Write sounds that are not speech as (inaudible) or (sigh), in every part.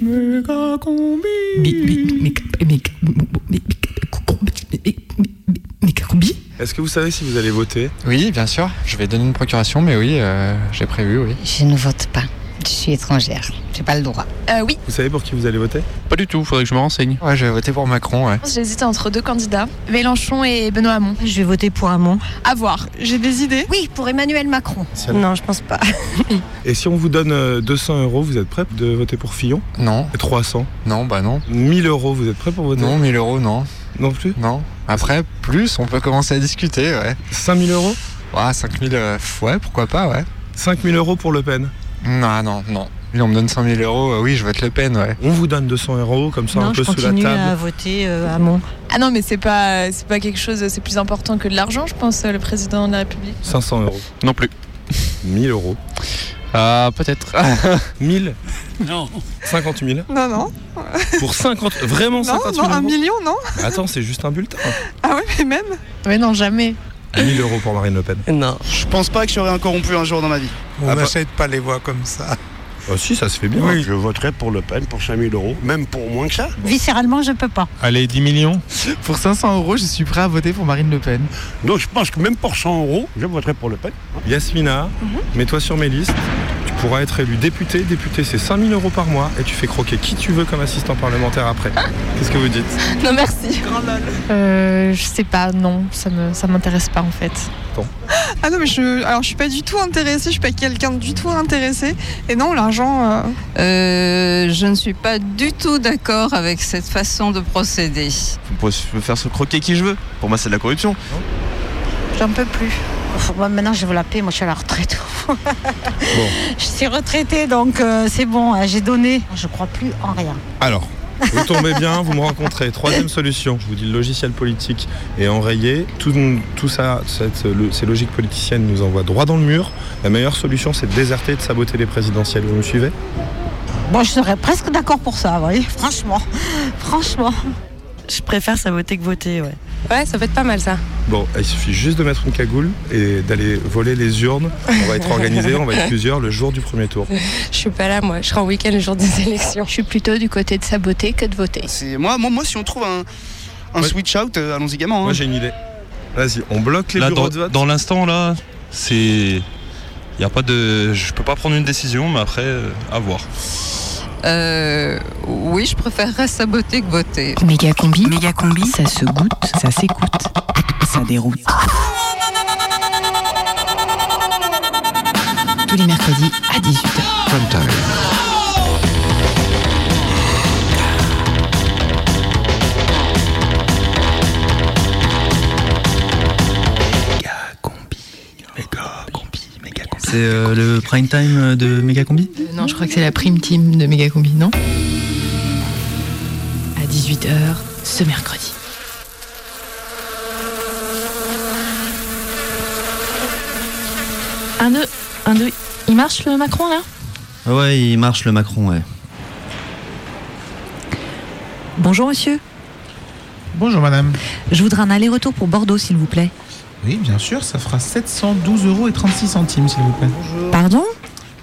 Méga combi. Méga combi Est-ce que vous savez si vous allez voter? Oui, bien sûr. Je vais donner une procuration, mais oui, euh, j'ai prévu, oui. Je ne vote pas. Je suis étrangère. J'ai pas le droit. Euh, oui, Vous savez pour qui vous allez voter? Pas du tout, faudrait que je me renseigne. Ouais, je vais voter pour Macron, ouais. j'hésite entre deux candidats, Mélenchon et Benoît Hamon. Je vais voter pour Hamon. À voir. J'ai des idées? Oui, pour Emmanuel Macron. Non, je pense pas. (laughs) Et si on vous donne euh, 200 euros, vous êtes prêt de voter pour Fillon? Non, Et 300 non, bah non. 1000 euros, vous êtes prêt pour voter? Non, 1000 euros, non. Non plus? Non. Après, plus, on peut commencer à discuter, ouais. 5000 euros? Ouais, 5000, euh, ouais, pourquoi pas, ouais. 5000 euros pour Le Pen? Non, non, non. Lui, on me donne 100 000 euros, euh, oui, je vote Le Pen, ouais. On vous donne 200 euros, comme ça, non, un peu je sous la continue table. à voter euh, Hamon. Ah non, mais c'est pas, c'est pas quelque chose, c'est plus important que de l'argent, je pense, le président de la République. 500 euros. Non plus. (laughs) 1000 euros. Ah, peut-être. (laughs) 1000 Non. 50 000 Non, non. Pour 50 Vraiment 50 000 euros million, non Attends, c'est juste un bulletin. Ah ouais, mais même. Ouais, non, jamais. 1000 euros pour Marine Le Pen. Non. Je pense pas que j'aurai un corrompu un jour dans ma vie. On Ah bah- n'achète pas les voix comme ça. Ah si, ça se fait bien. Oui. Je voterai pour Le Pen pour 5000 euros, même pour moins que ça. Viscéralement, je peux pas. Allez, 10 millions. Pour 500 euros, je suis prêt à voter pour Marine Le Pen. Donc je pense que même pour 100 euros, je voterai pour Le Pen. Yasmina, mets-toi sur mes listes. Tu pourras être élu député. Député, c'est 5000 euros par mois et tu fais croquer qui tu veux comme assistant parlementaire après. (laughs) Qu'est-ce que vous dites? Non, merci. Euh, je sais pas, non, ça me, ça m'intéresse pas en fait. Ah non mais je alors je suis pas du tout intéressée, je suis pas quelqu'un du tout intéressé et non l'argent euh, Euh, je ne suis pas du tout d'accord avec cette façon de procéder. Je peux faire se croquer qui je veux. Pour moi, c'est de la corruption. j'en peux plus. Moi, maintenant, je veux la paix. Moi, je suis à la retraite. (laughs) Je suis retraitée, donc euh, c'est bon. hein, J'ai donné. Je crois plus en rien. Alors, vous tombez bien, vous me rencontrez. Troisième solution, je vous dis le logiciel politique est enrayé. Tout, tout ça, cette- le- ces logiques politiciennes nous envoient droit dans le mur. La meilleure solution, c'est de déserter et de saboter les présidentielles. Vous me suivez? Bon, je serais presque d'accord pour ça, voyez. Franchement. Franchement. je préfère saboter que voter, ouais. Ouais, ça peut être pas mal ça. Bon, il suffit juste de mettre une cagoule et d'aller voler les urnes. On va être organisé, on va être plusieurs le jour du premier tour. Je suis pas là, moi. Je serai en week-end le jour des élections. Je suis plutôt du côté de saboter que de voter. C'est moi, moi, moi, si on trouve un, un Ouais. switch out, euh, allons-y gaiement. hein. Moi, j'ai une idée. Vas-y, on bloque les Là, bureaux dans, de vote. dans l'instant, là, c'est. Y a pas de. Je peux pas prendre une décision, mais après, euh, à voir. Euh, oui, je préférerais saboter que voter. Méga combi. Méga combi. Ça se goûte, ça s'écoute, ça déroule. Tous les mercredis à 18h. C'est euh, le prime time de Megacombi? Non, je crois que c'est la prime team de Méga combi, non? À 18h ce mercredi. Un, deux, un, deux. Il marche le Macron là? Ah Ouais, il marche le Macron, ouais. Bonjour, monsieur. Bonjour madame. Je voudrais un aller-retour pour Bordeaux, s'il vous plaît. Oui, bien sûr, ça fera 712 euros et 36 centimes, s'il vous plaît. Pardon?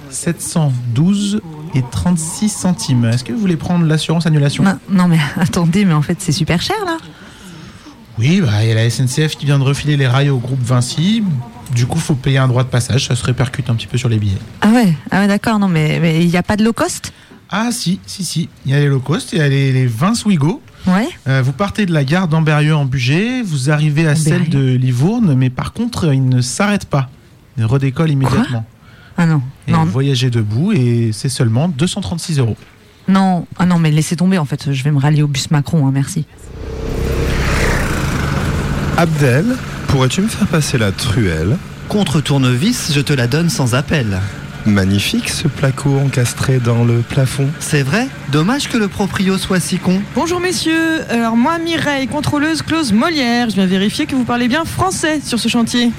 712 et 36 centimes. Est-ce que vous voulez prendre l'assurance annulation? Non, non, mais (laughs) attendez, mais en fait, c'est super cher, là. Oui, bah, il y a la SNCF qui vient de refiler les rails au groupe Vinci. Du coup, faut payer un droit de passage, ça se répercute un petit peu sur les billets. Ah ouais, ah ouais d'accord, non, mais mais il n'y a pas de low cost? Ah si, si, si. Il y a les low cost, il y a les, les 20 Swigo. Ouais. Euh, vous partez de la gare d'Amberieu en Bugey, vous arrivez à celle de Livourne, mais par contre, il ne s'arrête pas. Il redécolle immédiatement. Ah non, Et non, vous voyagez debout et c'est seulement 236 euros. non, ah non, mais laissez tomber, en fait, je vais me rallier au bus Macron, hein, merci. Abdel, pourrais-tu me faire passer la truelle? Contre tournevis, je te la donne sans appel. Magnifique ce placo encastré dans le plafond. C'est vrai Dommage que le proprio soit si con. Bonjour messieurs, alors moi Mireille, contrôleuse clause Molière, je viens vérifier que vous parlez bien français sur ce chantier.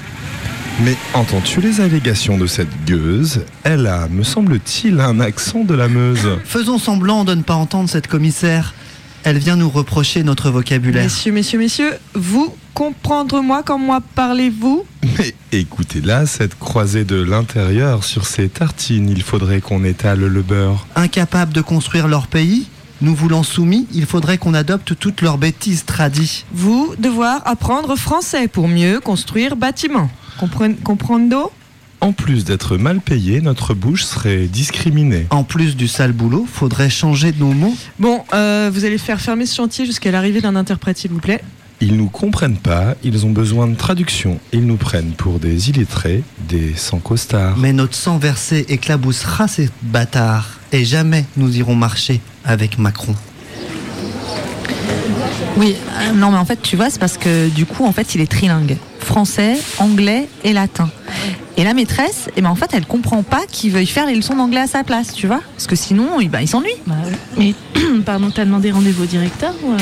Mais entends-tu les allégations de cette gueuse? Elle a, me semble-t-il, un accent de la Meuse. (laughs) Faisons semblant de ne pas entendre cette commissaire. Elle vient nous reprocher notre vocabulaire. Messieurs, messieurs, messieurs, vous comprendre-moi quand moi parlez-vous? Mais écoutez-là, cette croisée de l'intérieur sur ces tartines, il faudrait qu'on étale le beurre. Incapables de construire leur pays, nous voulant soumis, il faudrait qu'on adopte toutes leurs bêtises tradies. Vous devoir apprendre français pour mieux construire bâtiment. Compren- Comprendo En plus d'être mal payé, notre bouche serait discriminée. En plus du sale boulot, faudrait changer nos mots. Bon, euh, vous allez faire fermer ce chantier jusqu'à l'arrivée d'un interprète, s'il vous plaît. Ils nous comprennent pas, ils ont besoin de traduction. Ils nous prennent pour des illettrés, des sans costards. Mais notre sang versé éclaboussera ces bâtards. Et jamais nous irons marcher avec Macron. Oui, euh, non mais en fait tu vois c'est parce que du coup en fait il est trilingue. Français, anglais et latin. Et la maîtresse, eh ben, en fait elle comprend pas qu'il veuille faire les leçons d'anglais à sa place, tu vois Parce que sinon il, bah, il s'ennuie. Mais (clears throat) pardon, t'as demandé rendez-vous au directeur ou, euh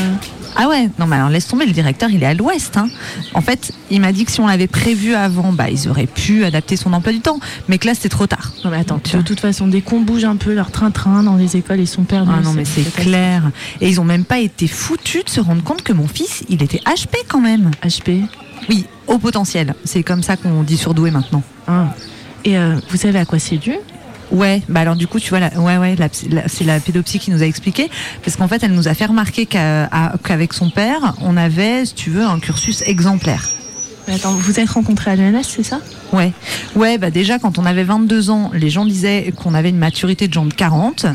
Ah ouais, non mais alors laisse tomber, le directeur il est à l'ouest. hein. En fait il m'a dit que si on l'avait prévu avant, bah ils auraient pu adapter son emploi du temps. Mais que là c'était trop tard. Non mais attends, de toute façon, dès qu'on bouge un peu leur train-train dans les écoles, ils sont perdus. Ah non mais c'est clair. Et ils ont même pas été foutus de se rendre compte que mon fils, il était HP quand même. HP Oui, au potentiel. C'est comme ça qu'on dit surdoué maintenant. Ah. Et euh, vous savez à quoi c'est dû? Ouais, bah alors du coup, tu vois, la, ouais, ouais, c'est la pédopsie qui nous a expliqué, parce qu'en fait, elle nous a fait remarquer qu'avec son père, on avait, si tu veux, un cursus exemplaire. Mais attends, vous êtes rencontrés à l'ENS, c'est ça? Ouais, ouais, bah déjà quand on avait 22 ans, les gens disaient qu'on avait une maturité de gens de 40.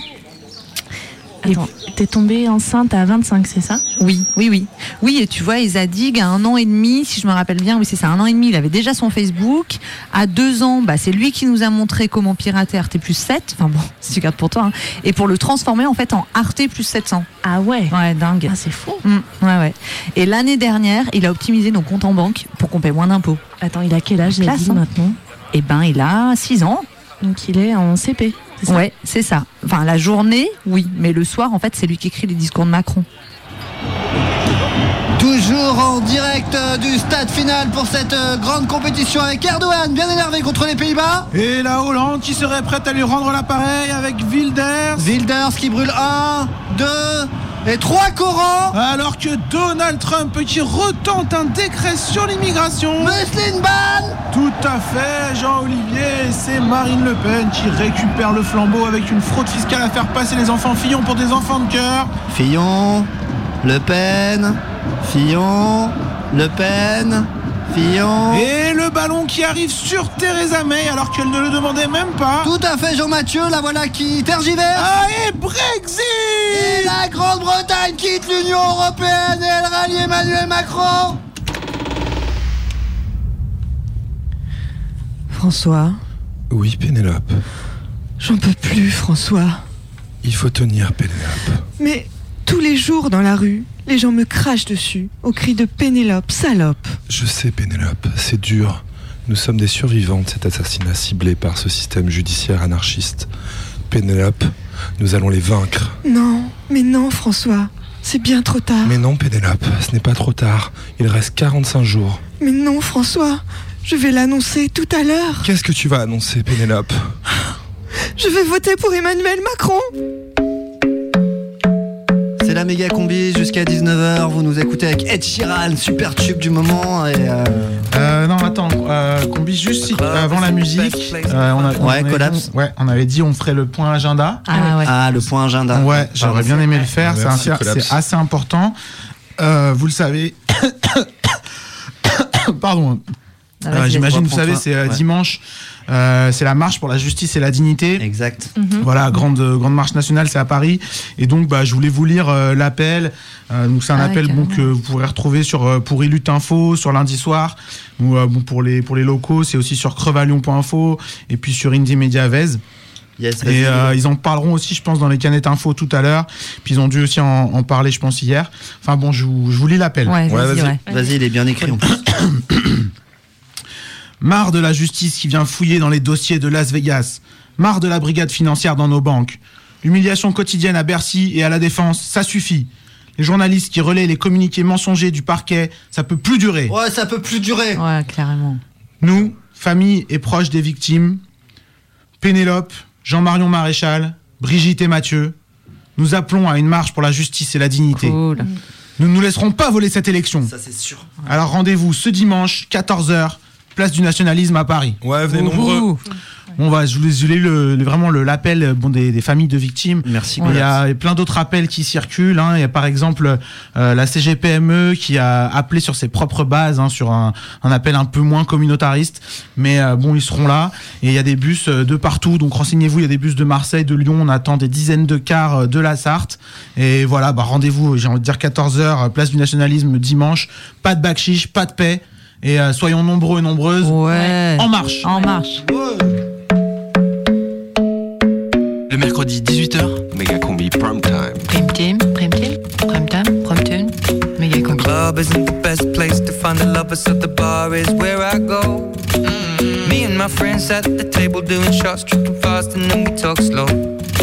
Attends, t'es tombée enceinte à 25, c'est ça? Oui, oui, oui. Oui, et tu vois, Isadig, à un an et demi, si je me rappelle bien, oui, c'est ça, un an et demi, il avait déjà son Facebook. À deux ans, bah, c'est lui qui nous a montré comment pirater RT plus 7. Enfin bon, (laughs) si tu gardes pour toi. hein. Et pour le transformer, en fait, en RT plus 700. Ah ouais? Ouais, dingue. Ah, c'est fou. Mm, ouais, ouais. Et l'année dernière, il a optimisé nos comptes en banque pour qu'on paie moins d'impôts. Attends, il a quel âge, Zadig, hein. maintenant? Eh ben, il a 6 ans. Donc il est en CP, c'est ça Ouais, c'est ça. Enfin, la journée, oui, mais le soir, en fait, c'est lui qui écrit les discours de Macron. Toujours en direct euh, du stade final pour cette euh, grande compétition avec Erdogan bien énervé contre les Pays-Bas. Et la Hollande qui serait prête à lui rendre l'appareil avec Wilders. Wilders qui brûle 1, 2 et 3 Corans. Alors que Donald Trump qui retente un décret sur l'immigration. Meslin Ban Tout à fait, Jean-Olivier. C'est Marine Le Pen qui récupère le flambeau avec une fraude fiscale à faire passer les enfants Fillon pour des enfants de cœur. Fillon, Le Pen, Fillon, Le Pen, Fillon. Et le ballon qui arrive sur Theresa May alors qu'elle ne le demandait même pas. Tout à fait Jean-Mathieu, la voilà qui tergiverse. Ah, et Brexit Et la Grande-Bretagne quitte l'Union Européenne et elle rallie Emmanuel Macron. François, Oui, Pénélope. j'en peux plus, François. Il faut tenir, Pénélope. Mais tous les jours dans la rue, les gens me crachent dessus, au cri de Pénélope, salope. Je sais, Pénélope, c'est dur. Nous sommes des survivants de cet assassinat ciblé par ce système judiciaire anarchiste. Pénélope, nous allons les vaincre. Non, mais non, François, c'est bien trop tard. Mais non, Pénélope, ce n'est pas trop tard. Il reste 45 jours. Mais non, François, je vais l'annoncer tout à l'heure. Qu'est-ce que tu vas annoncer, Pénélope? Je vais voter pour Emmanuel Macron. C'est la méga combi jusqu'à 19h. Vous nous écoutez avec Ed Sheeran, super tube du moment. Et euh, Euh, non, attends, euh, combi juste si- avant la musique. euh, on a- on Ouais, avait- collapse. Ouais, on avait dit on ferait le point agenda. Ah ouais. Ah, le point agenda. Ouais, j'aurais bien aimé le faire. C'est assez, collapse. c'est assez important. Euh, vous le savez. (coughs) Pardon. Ah, Euh, J'imagine, vous savez, c'est euh, Ouais. dimanche. Euh, c'est la marche pour la justice et la dignité. Exact. Mhm. Voilà, grande grande marche nationale, c'est à Paris. Et donc, bah, je voulais vous lire euh, l'appel. Euh, donc, c'est un Ah appel bon, que vous pourrez retrouver sur euh, pour Illut Info sur lundi soir. Ou euh, bon, pour les pour les locaux, c'est aussi sur crevalion.info et puis sur Indie Media Vez. Yes. Et euh, ils en parleront aussi, je pense, dans les canettes info tout à l'heure. Puis ils ont dû aussi en, en parler, je pense, hier. Enfin bon, je vous, je vous lis l'appel. Ouais, Ouais, vas-y, ouais. Vas-y, il est bien écrit en plus. (coughs) Marre de la justice qui vient fouiller dans les dossiers de Las Vegas. Marre de la brigade financière dans nos banques. L'humiliation quotidienne à Bercy et à la Défense, ça suffit. Les journalistes qui relaient les communiqués mensongers du parquet, ça peut plus durer. Ouais, ça peut plus durer. Ouais, clairement. Nous, famille et proches des victimes, Pénélope, Jean-Marion Maréchal, Brigitte et Mathieu, Nous appelons à une marche pour la justice et la dignité. Nous ne nous laisserons pas voler cette élection. Ça, c'est sûr. Alors rendez-vous ce dimanche, 14h, place du nationalisme à Paris. Ouais, venez nombreux. On va, je vous ai lu le, vraiment le- l'appel bon, des, des familles de victimes. Merci. Il y a plein d'autres appels qui circulent. hein. Il y a par exemple euh, la CGPME qui a appelé sur ses propres bases, hein, sur un, un appel un peu moins communautariste. Mais euh, bon, ils seront là. Et il y a des bus euh, de partout. Donc renseignez-vous, il y a des bus de Marseille, de Lyon. On attend des dizaines de cars de la Sarthe. Et voilà, bah, rendez-vous, j'ai envie de dire 14h, place du nationalisme dimanche. Pas de bac chiche, pas de paix. Et euh, soyons nombreux et nombreuses. Ouais. En marche. En marche. Le mercredi 18h, méga combi prime time. Prime team, prime team, prime time, prime tune, méga The club isn't the best place to find the lovers, so the bar is where I go. Mm. Me and my friends at the table doing shots, tripping fast, and then we talk slow.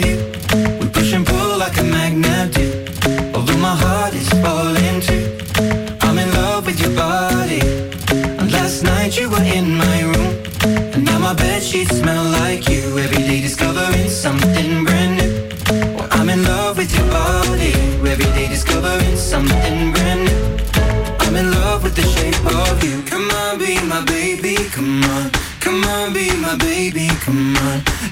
you. We push and pull like a magnet do. Although my heart is falling too. I'm in love with your body. And last night you were in my room. And now my bed sheets smell like you. Every day discovering something brand new. Well, I'm in love with your body. Every day discovering something brand new. I'm in love with the shape of you. Come on, be my baby, come on. Come on, be my baby, come on.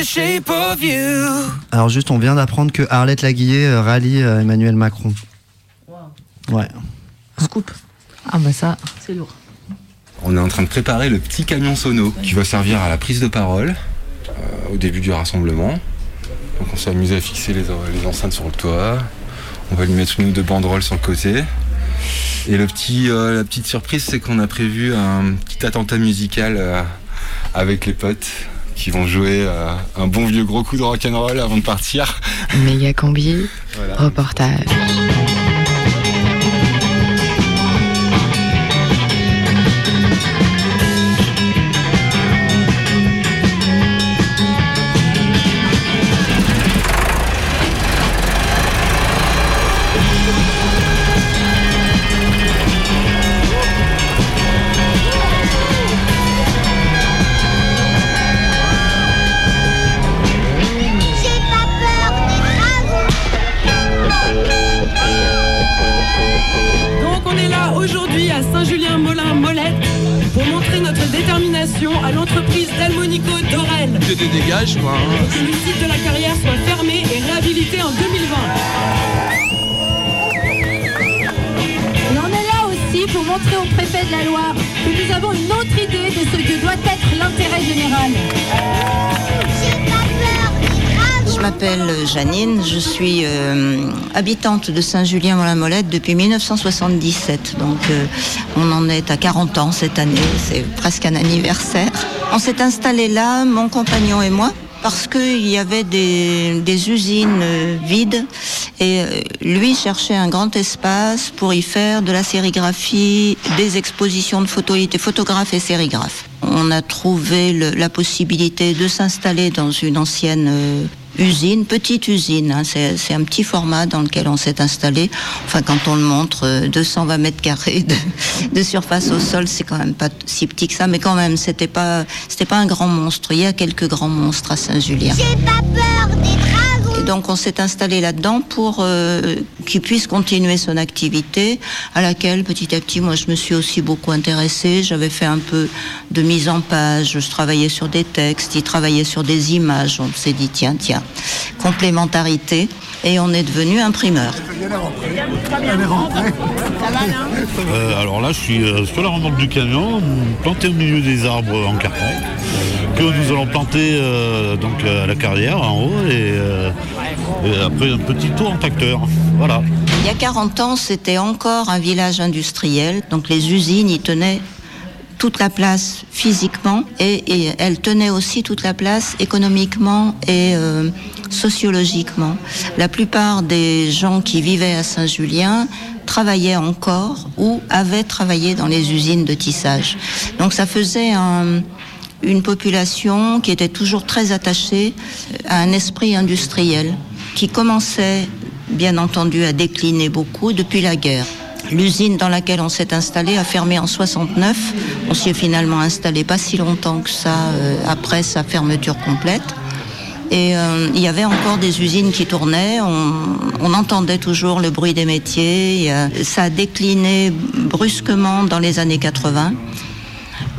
the shape of you. Alors juste, on vient d'apprendre que Arlette Laguillet euh, rallie euh, Emmanuel Macron. Ouais. Scoop. Ah bah ça, c'est lourd. On est en train de préparer le petit camion sono qui va servir à la prise de parole euh, au début du rassemblement. Donc on s'est amusé à fixer les, les enceintes sur le toit. On va lui mettre une ou deux banderoles sur le côté. Et le petit, euh, la petite surprise, c'est qu'on a prévu un petit attentat musical euh, avec les potes qui vont jouer euh, un bon vieux gros coup de rock'n'roll avant de partir. méga combi, Voilà. reportage. Que hein. Le site de la carrière soit fermé et réhabilité en 2020. Et on est là aussi pour montrer au préfet de la Loire que nous avons une autre idée de ce que doit être l'intérêt général. Je m'appelle Janine, je suis euh, habitante de Saint-Julien-Molin-Molette depuis 1977. Donc euh, on en est à 40 ans cette année, c'est presque un anniversaire. On s'est installé là, mon compagnon et moi, parce qu'il y avait des, usines euh, vides et euh, lui cherchait un grand espace pour y faire de la sérigraphie, des expositions de photos, il était photographe et sérigraphe. On a trouvé la possibilité de s'installer dans une ancienne euh, usine, petite usine. hein. c'est un petit format dans lequel on s'est installé. Enfin, quand on le montre, euh, 220 mètres carrés de, surface au sol, c'est quand même pas si petit que ça, mais quand même, c'était pas, pas un grand monstre. Il y a quelques grands monstres à Saint-Julien. Et donc on s'est installé là-dedans pour euh, qu'il puisse continuer son activité, à laquelle petit à petit, moi je me suis aussi beaucoup intéressée. J'avais fait un peu de mise en page, je travaillais sur des textes, il travaillait sur des images. On s'est dit tiens, tiens, complémentarité. Et on est devenu imprimeur. Euh, alors là, je suis euh, sur la remorque du camion, planté au milieu des arbres en carton, que nous allons planter euh, donc à la carrière en haut et, et après un petit tour en tracteur. Voilà. Il y a 40 ans, c'était encore un village industriel, donc les usines y tenaient toute la place physiquement et, elles tenaient aussi toute la place économiquement et euh, sociologiquement. La plupart des gens qui vivaient à Saint-Julien travaillaient encore ou avaient travaillé dans les usines de tissage. Donc ça faisait un- une population qui était toujours très attachée à un esprit industriel qui commençait bien entendu à décliner beaucoup depuis la guerre. L'usine dans laquelle on s'est installé a fermé en 69. On s'y est finalement installé pas si longtemps que ça euh, après sa fermeture complète. Et euh, il y avait encore des usines qui tournaient, on, entendait toujours le bruit des métiers. ça a décliné brusquement dans les années 80.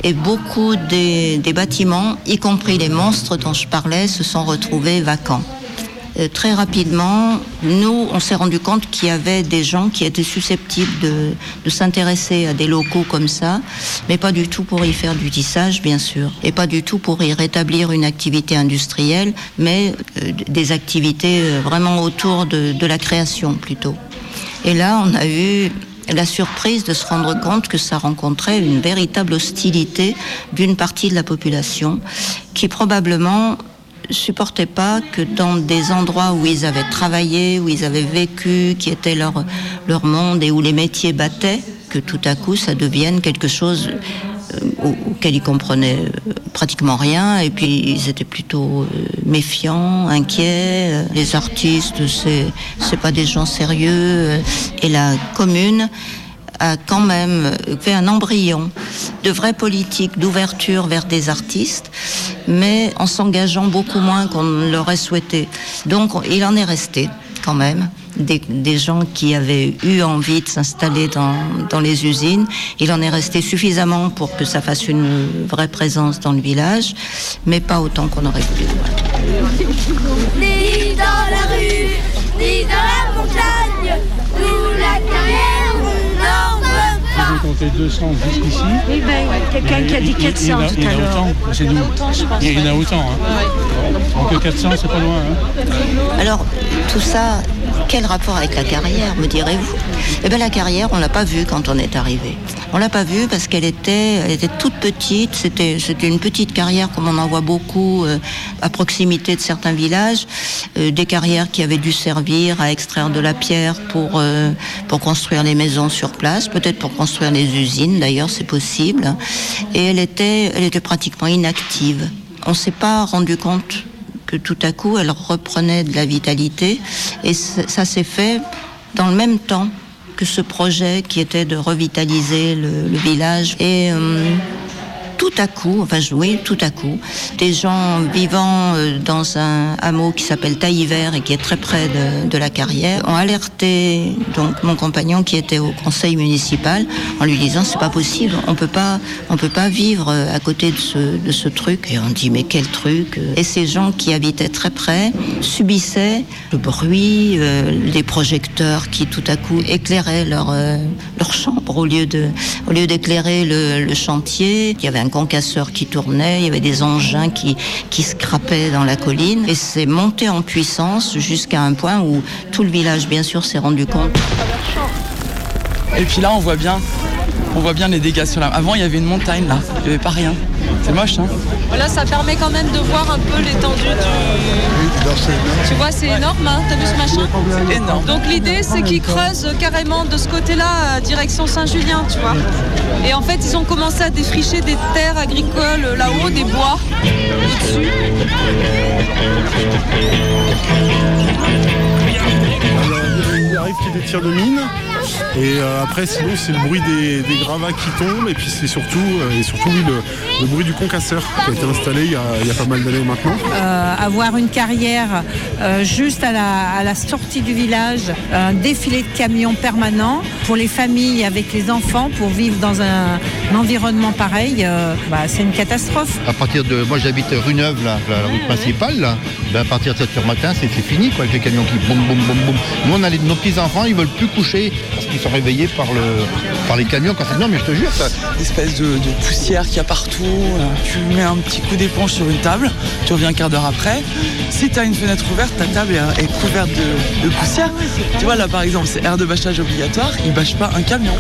Et beaucoup des bâtiments, y compris les monstres dont je parlais, se sont retrouvés vacants. Euh, très rapidement, nous, on s'est rendu compte qu'il y avait des gens qui étaient susceptibles de, s'intéresser à des locaux comme ça, mais pas du tout pour y faire du tissage, bien sûr, et pas du tout pour y rétablir une activité industrielle, mais euh, des activités euh, vraiment autour de la création plutôt. Et là, on a eu la surprise de se rendre compte que ça rencontrait une véritable hostilité d'une partie de la population qui probablement supportait pas que dans des endroits où ils avaient travaillé, où ils avaient vécu, qui était leur, leur monde et où les métiers battaient, que tout à coup ça devienne quelque chose euh, au- auquel ils comprenaient euh, pratiquement rien. Et puis ils étaient plutôt euh, méfiants, inquiets. Les artistes, c'est c'est pas des gens sérieux. Et la commune a quand même fait un embryon de vraie politique d'ouverture vers des artistes, mais en s'engageant beaucoup moins qu'on l'aurait souhaité. Donc il en est resté quand même des, des gens qui avaient eu envie de s'installer dans, dans les usines. Il en est resté suffisamment pour que ça fasse une vraie présence dans le village, mais pas autant qu'on aurait voulu. Ni dans la rue, ni dans la montagne, compté 200 jusqu'ici. Oui, ben, quelqu'un qui a dit Il- il- 400 il y en a- tout il y en à a l'heure. autant, c'est nous. Il y en a autant, je pense, Il y en a autant. hein. Donc 400, c'est pas loin. hein. Alors, tout ça, quel rapport avec la carrière, me direz-vous? Eh bien, la carrière, on l'a pas vue quand on est arrivé. On l'a pas vue parce qu'elle était, elle était toute petite. C'était, c'était une petite carrière comme on en voit beaucoup euh, à proximité de certains villages. Euh, des carrières qui avaient dû servir à extraire de la pierre pour euh, pour construire les maisons sur place, peut-être pour construire les usines. D'ailleurs, c'est possible. Et elle était, elle était pratiquement inactive. On s'est pas rendu compte tout à coup elle reprenait de la vitalité. Et ça s'est fait dans le même temps que ce projet qui était de revitaliser le, le village. Et euh, tout à coup, enfin oui, tout à coup, des gens vivant euh, dans un hameau qui s'appelle Tailliver et qui est très près de, de la carrière ont alerté donc mon compagnon qui était au conseil municipal en lui disant c'est pas possible, on peut pas, on peut pas vivre euh, à côté de ce, de ce truc et on dit mais quel truc Et ces gens qui habitaient très près subissaient le bruit, euh, les projecteurs qui tout à coup éclairaient leur euh, leur chambre au lieu de au lieu d'éclairer le, le chantier. Il y avait un concasseur qui tournait, il y avait des engins qui qui scrapaient dans la colline et c'est monté en puissance jusqu'à un point où tout le village bien sûr s'est rendu compte. Et puis là, on voit bien, on voit bien les dégâts sur la. Avant, il y avait une montagne là, il n'y avait pas rien. C'est moche, hein Là, ça permet quand même de voir un peu l'étendue du. Tu vois, c'est énorme, hein T'as vu ce machin C'est énorme. Donc l'idée, c'est qu'ils creusent carrément de ce côté-là, direction Saint-Julien, tu vois. Et en fait, ils ont commencé à défricher des terres agricoles euh, là-haut, des bois au-dessus. Alors, il arrive qu'il y ait des tirs de mine. Et euh, après, sinon, c'est le bruit des, des gravats qui tombent. Et puis, c'est surtout, euh, et surtout oui, le, le bruit du concasseur qui a été installé il y a, il y a pas mal d'années maintenant. Euh, avoir une carrière euh, juste à la, à la sortie du village, un défilé de camions permanent pour les familles avec les enfants, pour vivre dans un, un environnement pareil, euh, bah, c'est une catastrophe. À partir de. Moi j'habite rue Neuve, là, la route principale, là. Ben, à partir de 7 h matin, c'est c'est fini, quoi, avec les camions qui boum, boum, boum, boum. Nous, on a les- nos petits-enfants, ils veulent plus coucher parce qu'ils sont réveillés par, le, par les camions. Quand... Non, mais je te jure, ça. Espèce de, poussière qu'il y a partout. Tu mets un petit coup d'éponge sur une table, tu reviens un quart d'heure après. Si tu as une fenêtre ouverte, ta table est, couverte de, de poussière. Tu vois, là par exemple, c'est air de bâchage obligatoire, ils bâchent pas un camion.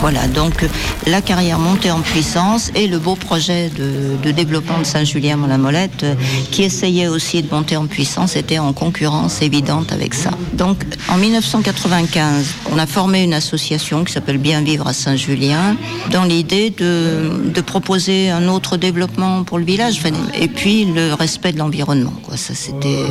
Voilà, donc la carrière montée en puissance et le beau projet de, de développement de Saint-Julien-la-Molette euh, qui essayait aussi de monter en puissance était en concurrence évidente avec ça. Donc en 1995, on a formé une association qui s'appelle Bien Vivre à Saint-Julien dans l'idée de, de proposer un autre développement pour le village et puis le respect de l'environnement. quoi. Ça, c'était...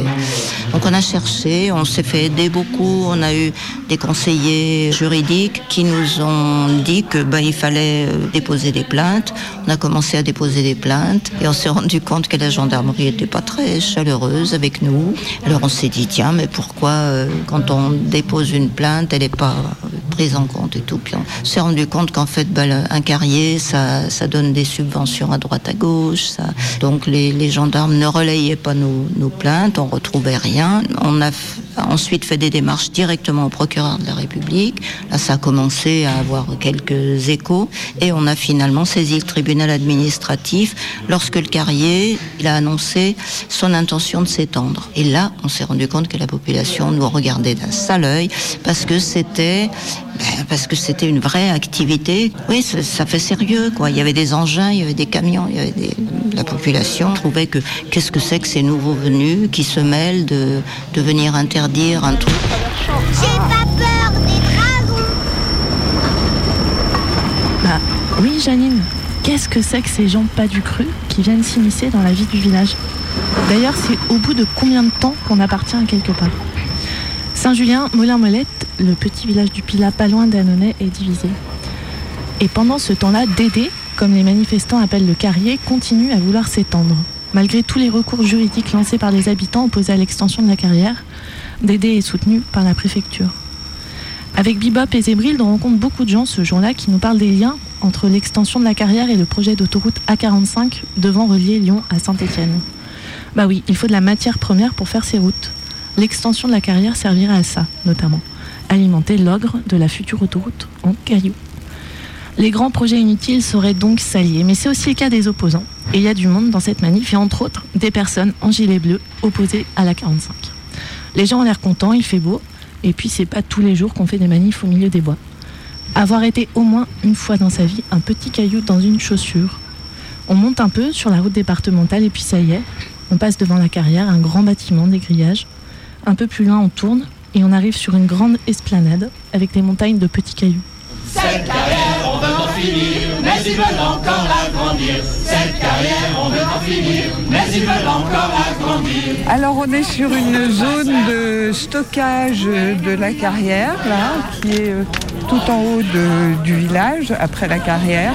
Donc on a cherché, on s'est fait aider beaucoup, on a eu des conseillers juridiques qui nous ont dit que ben, il fallait euh, déposer des plaintes. On a commencé à déposer des plaintes et on s'est rendu compte que la gendarmerie était pas très chaleureuse avec nous. Alors on s'est dit tiens mais pourquoi euh, quand on dépose une plainte elle n'est pas prise en compte et tout. Puis on s'est rendu compte qu'en fait le- un carrier ça, ça donne des subventions à droite à gauche. Ça... Donc les, les gendarmes ne relayaient pas nos, nos plaintes, on retrouvait rien. On a ensuite fait des démarches directement au procureur de la République. Là ça a commencé à avoir quelques échos et on a finalement saisi le tribunal administratif lorsque le carrier a annoncé son intention de s'étendre. Et là on s'est rendu compte que la population nous regardait d'un sale œil parce que c'était ben, parce que c'était une vraie activité. Oui, ça, fait sérieux. Il y avait des engins, il y avait des camions. La population trouvait que qu'est-ce que c'est que ces nouveaux venus qui se mêlent de, de venir interdire un truc. J'ai pas peur des dragons. Bah oui, Janine. Qu'est-ce que c'est que ces gens pas du cru qui viennent s'immiscer dans la vie du village? D'ailleurs, c'est au bout de combien de temps qu'on appartient à quelque part? Saint-Julien, Molin-Molette, le petit village du Pilat pas loin d'Annonay, est divisé. Et pendant ce temps-là, Dédé, comme les manifestants appellent le carrier, continue à vouloir s'étendre. Malgré tous les recours juridiques lancés par les habitants opposés à l'extension de la carrière, Dédé est soutenu par la préfecture. Avec Bibop et Zébril, on rencontre beaucoup de gens ce jour-là qui nous parlent des liens entre l'extension de la carrière et le projet d'autoroute A45 devant relier Lyon à Saint-Étienne. Bah oui, il faut de la matière première pour faire ces routes. L'extension de la carrière servirait à ça, notamment. Alimenter l'ogre de la future autoroute en cailloux. Les grands projets inutiles seraient donc s'allier, mais c'est aussi le cas des opposants. Et il y a du monde dans cette manif, et entre autres, des personnes en gilet bleu opposées à la 45. Les gens ont l'air contents, il fait beau, et puis c'est pas tous les jours qu'on fait des manifs au milieu des bois. Avoir été au moins une fois dans sa vie un petit caillou dans une chaussure. On monte un peu sur la route départementale et puis ça y est, on passe devant la carrière, un grand bâtiment, des grillages. Un peu plus loin, on tourne et on arrive sur une grande esplanade avec des montagnes de petits cailloux. Cette carrière, on veut en finir, mais ils veulent encore Alors on est sur une zone de stockage de la carrière, là, qui est euh, tout en haut du village, après la carrière.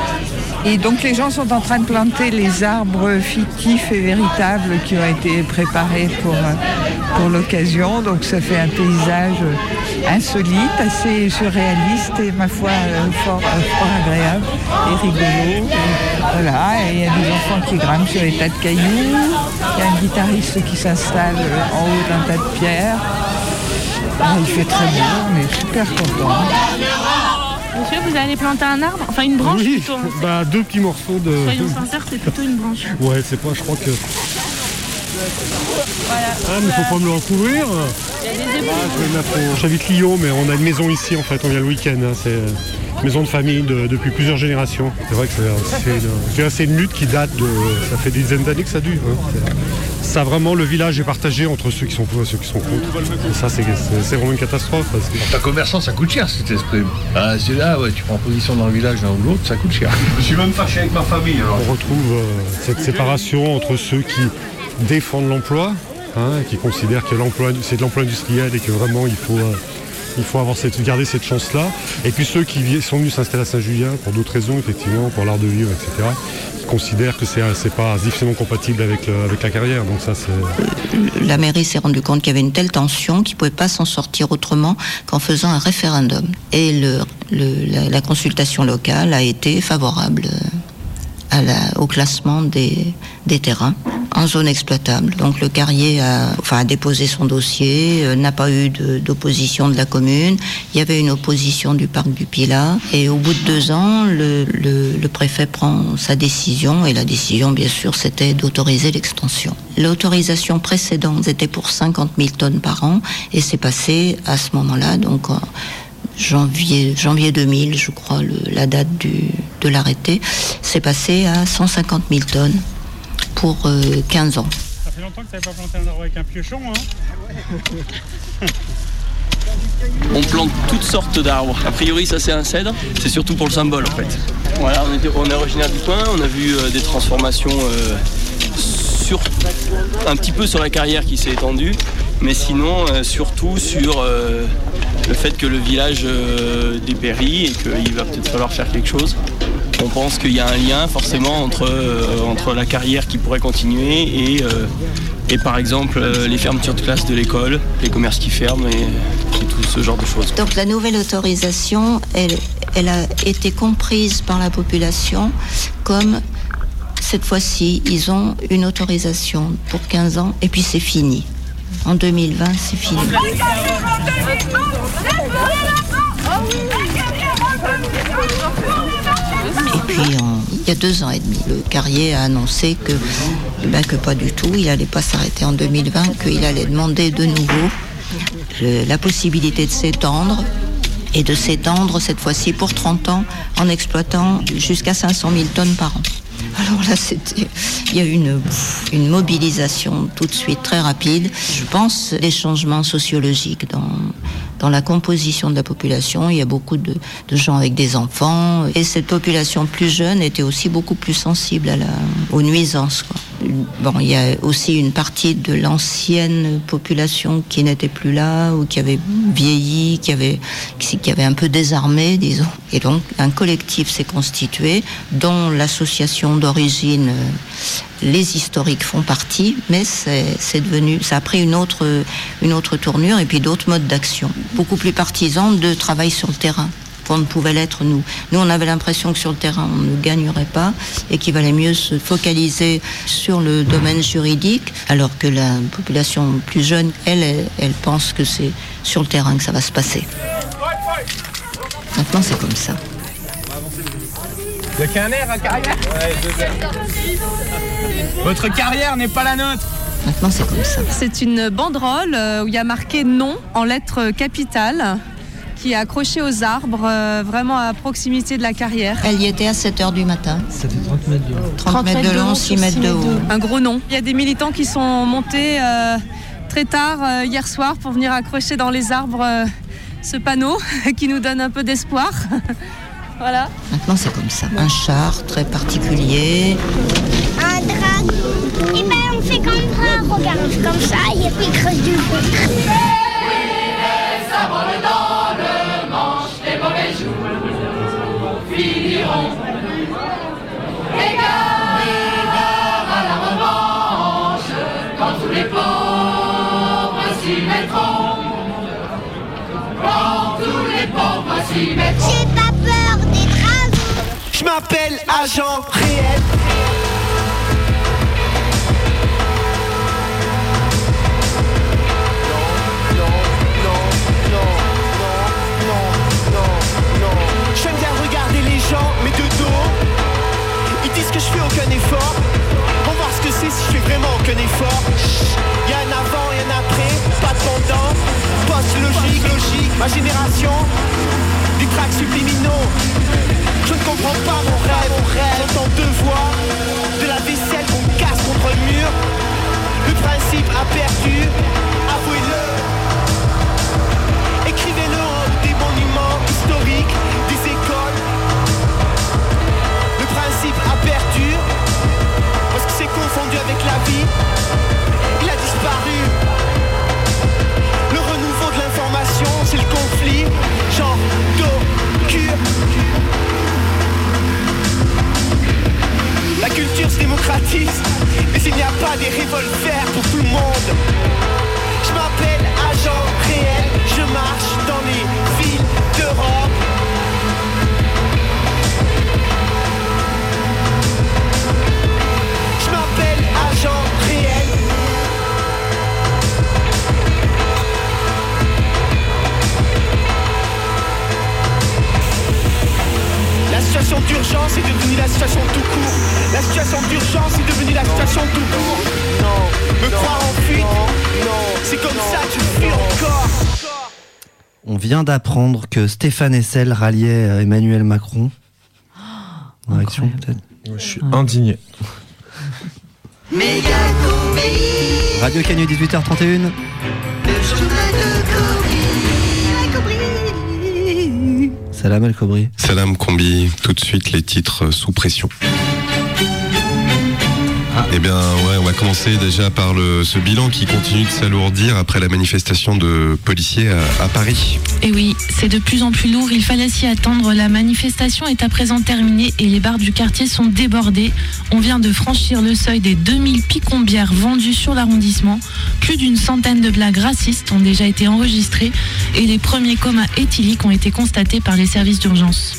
Et donc les gens sont en train de planter les arbres fictifs et véritables qui ont été préparés pour, euh, pour l'occasion. Donc ça fait un paysage insolite, assez surréaliste et ma foi euh, fort, euh, fort agréable et rigolo. Voilà, il y a des enfants qui grimpent sur les tas de cailloux. Il y a un guitariste qui s'installe en haut d'un tas de pierres. Ah, il fait très beau, on est super content. Monsieur, vous allez planter un arbre? Enfin une branche Oui, plutôt. bah, deux petits morceaux de. Soyons sincères, c'est plutôt une branche. Ouais, c'est pas, je crois que. Ah, mais faut pas me le recouvrir. Il y a des éboulis. Je vais le mettre au- J'habite Lyon, mais on a une maison ici en fait, on vient le week-end. hein, C'est euh, une maison de famille de- depuis plusieurs générations. C'est vrai que c'est une, une lutte qui date de. Ça fait des dizaines d'années que ça dure. hein. Ça vraiment, le village est partagé entre ceux qui sont pour et ceux qui sont contre. Et ça, c'est c'est- c'est vraiment une catastrophe. Parce que... Pour ta commerçant, ça coûte cher cet esprit. Ah, c'est là, ouais, tu prends position dans le village l'un ou l'autre, ça coûte cher. Je suis même fâché avec ma famille alors. On retrouve euh, cette séparation entre ceux qui défendent l'emploi, hein, qui considèrent que l'emploi c'est de l'emploi industriel et que vraiment il faut, euh, Il faut avoir cette, garder cette chance-là. Et puis ceux qui sont venus s'installer à Saint-Julien pour d'autres raisons, effectivement, pour l'art de vivre, etc., considèrent que c'est pas difficilement compatible avec, la carrière. La mairie s'est rendue compte qu'il y avait une telle tension qu'ils ne pouvaient pas s'en sortir autrement qu'en faisant un référendum. Et la, consultation locale a été favorable au classement des, terrains en zone exploitable. Donc le carrier a, enfin, a déposé son dossier, euh, n'a pas eu d'opposition de, la commune. Il y avait une opposition du parc du Pilat. Et au bout de deux ans, le, préfet prend sa décision. Et la décision, bien sûr, c'était d'autoriser l'extension. L'autorisation précédente était pour 50 000 tonnes par an. Et c'est passé à ce moment-là, donc janvier, janvier 2000, je crois, le- la date du, de l'arrêté, c'est passé à 150 000 tonnes pour euh, 15 ans. Ça fait longtemps que tu n'avais pas planté un arbre avec un piochon, hein (laughs) On plante toutes sortes d'arbres. A priori, ça c'est un cèdre. C'est surtout pour le symbole en fait. Voilà, on, est originaire du coin. On a vu euh, des transformations euh, sur, un petit peu sur la carrière qui s'est étendue, mais sinon euh, surtout sur euh, le fait que le village euh, dépérit et qu'il va peut-être falloir faire quelque chose. On pense qu'il y a un lien forcément entre, euh, la carrière qui pourrait continuer et, euh, par exemple les fermetures de classes de l'école, les commerces qui ferment et, tout ce genre de choses. Donc la nouvelle autorisation, elle, elle a été comprise par la population comme cette fois-ci, ils ont une autorisation pour 15 ans et puis c'est fini. En 2020, c'est fini. Et puis, il y a deux ans et demi, le Carrier a annoncé que, ben, que pas du tout, il n'allait pas s'arrêter en 2020, qu'il allait demander de nouveau la possibilité de s'étendre et de s'étendre cette fois-ci pour 30 ans en exploitant jusqu'à 500 000 tonnes par an. Alors là, c'était, il y a eu une, mobilisation tout de suite très rapide. Je pense des changements sociologiques dans, la composition de la population. Il y a beaucoup de, gens avec des enfants. Et cette population plus jeune était aussi beaucoup plus sensible à aux nuisances. Bon, il y a aussi une partie de l'ancienne population qui n'était plus là ou qui avait vieilli, qui avait, qui, avait un peu désarmé, disons. Et donc, un collectif s'est constitué dont l'association d'origine, euh, les historiques font partie, mais c'est devenu, ça a pris une autre, une autre tournure et puis d'autres modes d'action, beaucoup plus partisans de travail sur le terrain qu'on ne pouvait l'être nous. Nous, on avait l'impression que sur le terrain, on ne gagnerait pas et qu'il valait mieux se focaliser sur le domaine juridique, alors que la population plus jeune, elle, elle, elle pense que c'est sur le terrain que ça va se passer. Maintenant, c'est comme ça. Il n'y a qu'un air à carrière Votre carrière n'est pas la nôtre Maintenant, c'est comme ça. C'est une banderole euh, où il y a marqué non en lettres capitales qui est accrochée aux arbres, euh, vraiment à proximité de la carrière. Elle y était à 7 h du matin. Ça fait 30 mètres de 30 mètres de long, 6 mètres de haut. Un gros nom. Il y a des militants qui sont montés euh, très tard euh, hier soir pour venir accrocher dans les arbres euh, ce panneau (laughs) qui nous donne un peu d'espoir. (laughs) voilà. Maintenant, c'est comme ça. Un char très particulier. Un drap. Et ben on fait comme ça, regarde, comme ça, et puis il creuse du feu. Finiront. Égard, égard à la revanche, quand tous les pauvres s'y mettront. Quand tous les pauvres s'y mettront. J'ai pas peur des travaux. Je m'appelle Agent Réel. Je fais aucun effort. On va voir ce que c'est si je fais vraiment aucun effort. Y a un avant et un après, pas de pendant. Post logique, logique, ma génération. Des tracks subliminaux. Je ne comprends pas mon rêve, mon rêve. J'entends deux voix. De la vaisselle qu'on casse contre le mur. Le principe a perdu. Avouez-le. Écrivez-le en des monuments historiques, des écoles principe a parce qu'il s'est confondu avec la vie. Il a disparu. Le renouveau de l'information, c'est le conflit. Genre d'eau, La culture se démocratise, mais il n'y a pas des revolvers pour tout le monde. Je m'appelle agent réel, je marche dans les villes d'Europe. Situation d'urgence est devenue la situation tout court. La situation d'urgence est devenue la situation tout court. Non, me croire en fuite, non, c'est comme ça que je fuis encore. On vient d'apprendre que Stéphane Essel ralliait euh, Emmanuel Macron. En action, peut-être. Je suis indigné. Radio Canu 18h31. Salam El Kobri. Salam Combi, tout de suite les titres sous pression. Eh bien, ouais, on va commencer déjà par ce bilan qui continue de s'alourdir après la manifestation de policiers à, Paris. Et oui, c'est de plus en plus lourd, il fallait s'y attendre. La manifestation est à présent terminée et les bars du quartier sont débordés. On vient de franchir le seuil des 2000 picombières vendues sur l'arrondissement. Plus d'une centaine de blagues racistes ont déjà été enregistrées et les premiers comas éthyliques ont été constatés par les services d'urgence.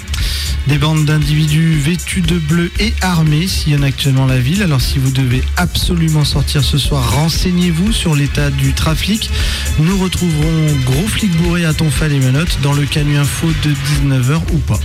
Des bandes d'individus vêtus de bleu et armés sillonnent actuellement la ville. Alors si vous devez absolument sortir ce soir, renseignez-vous sur l'état du trafic. Nous retrouverons Gros Flic Bourré à Tonfal et Menottes dans le Canu Info de 19h ou pas.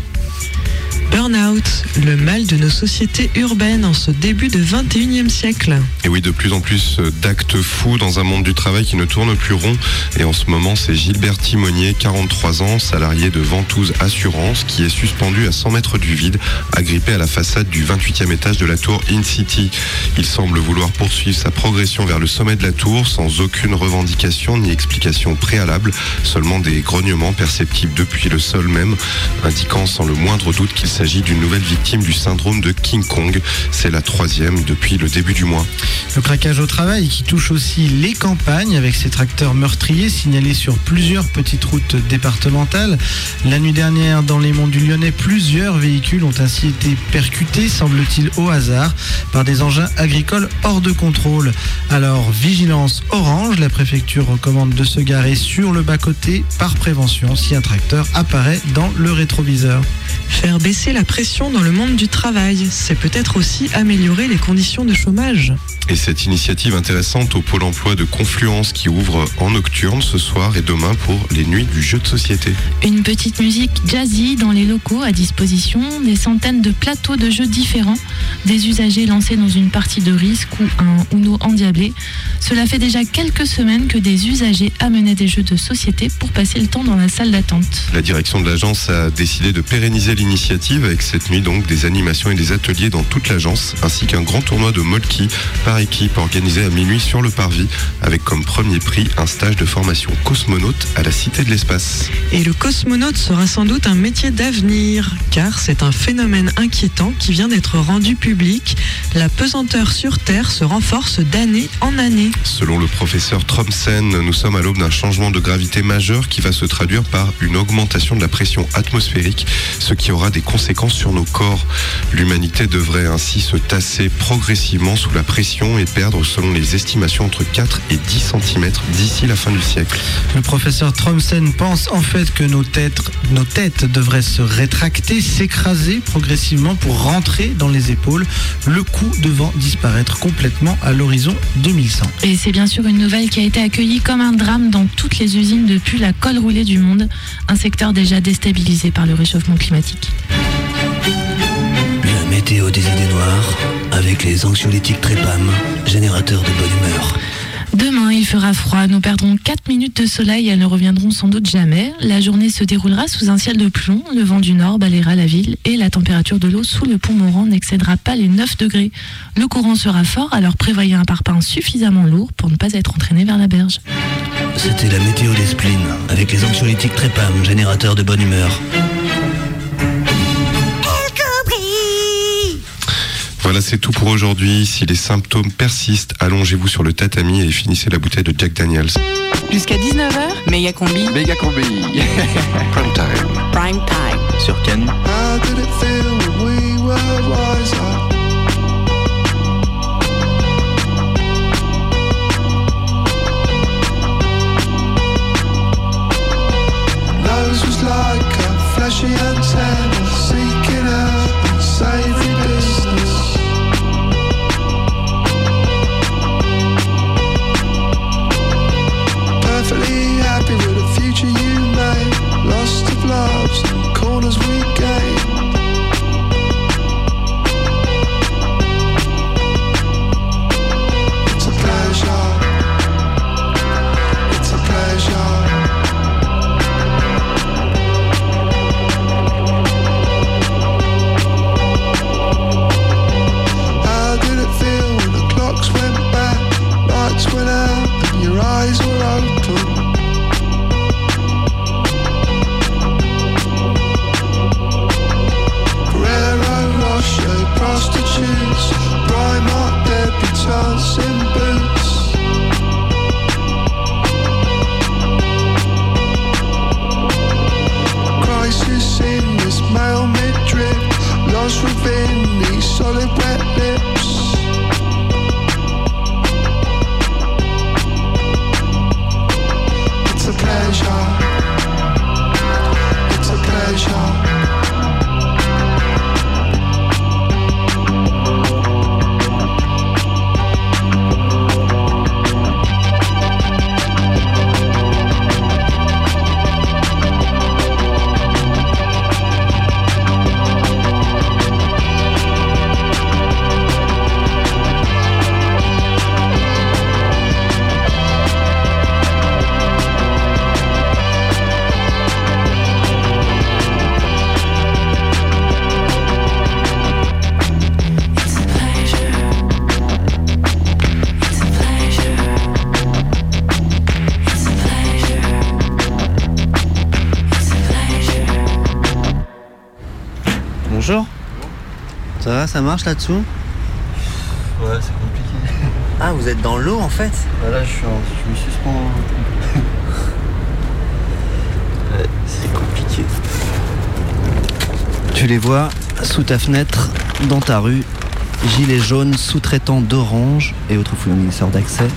Burnout, le mal de nos sociétés urbaines en ce début de 21e siècle. Et oui, de plus en plus d'actes fous dans un monde du travail qui ne tourne plus rond. Et en ce moment, c'est Gilbert Timonier, 43 ans, salarié de Ventouse Assurance, qui est suspendu à 100 mètres du vide, agrippé à la façade du 28e étage de la tour In-City. Il semble vouloir poursuivre sa progression vers le sommet de la tour sans aucune revendication ni explication préalable, seulement des grognements perceptibles depuis le sol même, indiquant sans le moindre doute qu'il s'agit d'une nouvelle victime du syndrome de King Kong. C'est la troisième depuis le début du mois. Le craquage au travail qui touche aussi les campagnes avec ces tracteurs meurtriers signalés sur plusieurs petites routes départementales. La nuit dernière, dans les monts du Lyonnais, plusieurs véhicules ont ainsi été percutés, semble-t-il au hasard, par des engins agricoles hors de contrôle. Alors, vigilance orange, la préfecture recommande de se garer sur le bas-côté par prévention si un tracteur apparaît dans le rétroviseur. Faire baisser la pression dans le monde du travail, c'est peut-être aussi améliorer les conditions de chômage. Et cette initiative intéressante au pôle emploi de Confluence qui ouvre en nocturne ce soir et demain pour les nuits du jeu de société. Une petite musique jazzy dans les locaux à disposition, des centaines de plateaux de jeux différents, des usagers lancés dans une partie de risque ou un Uno endiablé. Cela fait déjà quelques semaines que des usagers amenaient des jeux de société pour passer le temps dans la salle d'attente. La direction de l'agence a décidé de pérenniser l'initiative avec cette nuit donc des animations et des ateliers dans toute l'agence ainsi qu'un grand tournoi de Molki par équipe organisé à minuit sur le parvis avec comme premier prix un stage de formation cosmonaute à la Cité de l'Espace. Et le cosmonaute sera sans doute un métier d'avenir, car c'est un phénomène inquiétant qui vient d'être rendu public. La pesanteur sur Terre se renforce d'année en année. Selon le professeur Tromsen, nous sommes à l'aube d'un changement de gravité majeur qui va se traduire par une augmentation de la pression atmosphérique, ce qui aura des conséquences sur nos corps. L'humanité devrait ainsi se tasser progressivement sous la pression et perdre, selon les estimations, entre 4 et 10 cm d'ici la fin du siècle. Le professeur Tromsen pense en fait que nos têtes, nos têtes devraient se rétracter, s'écraser progressivement pour rentrer dans les épaules, le cou devant disparaître complètement à l'horizon 2100. Et c'est bien sûr une nouvelle qui a été accueillie comme un drame dans toutes les usines depuis la colle roulée du monde, un secteur déjà déstabilisé par le réchauffement climatique. La météo des idées noires avec les anxiolytiques Trépam, générateurs de bonne humeur. Demain, il fera froid. Nous perdrons 4 minutes de soleil. Elles ne reviendront sans doute jamais. La journée se déroulera sous un ciel de plomb. Le vent du nord balayera la ville et la température de l'eau sous le pont Morand n'excédera pas les 9 degrés. Le courant sera fort, alors prévoyez un parpaing suffisamment lourd pour ne pas être entraîné vers la berge. C'était la météo des spleens avec les anxiolytiques Trépam, générateurs de bonne humeur. Voilà, c'est tout pour aujourd'hui. Si les symptômes persistent, allongez-vous sur le tatami et finissez la bouteille de Jack Daniels. Jusqu'à 19h, méga combi. Méga combi. (laughs) Prime time. Prime time. Sur Ken. How did it feel when we were wiser? Nose was like a fleshy antenna seeking love's corners we gain. It's a pleasure. It's a pleasure. How did it feel when the clocks went back? capelli solo e marche là-dessous Ouais, c'est compliqué. (laughs) Ah, vous êtes dans l'eau en fait Là, je, suis en- je me suspends. (laughs) Ouais, c'est compliqué. Tu les vois sous ta fenêtre, dans ta rue, gilets jaunes sous-traitants d'orange et autres fournisseurs d'accès.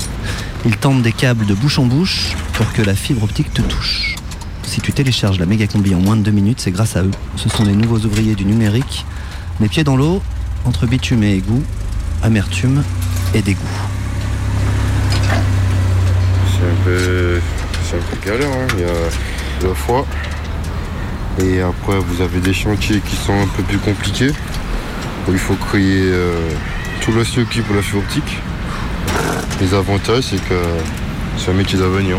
Ils tendent des câbles de bouche en bouche pour que la fibre optique te touche. Si tu télécharges la méga combi en moins de deux minutes, c'est grâce à eux. Ce sont les nouveaux ouvriers du numérique, les pieds dans l'eau, entre bitume et égout, amertume et dégoût. C'est un peu, c'est un peu galère, hein. il y a la fois. Et après, vous avez des chantiers qui sont un peu plus compliqués, où il faut créer euh, tout le circuit pour la fibre optique. Les avantages, c'est que c'est un métier d'avenir.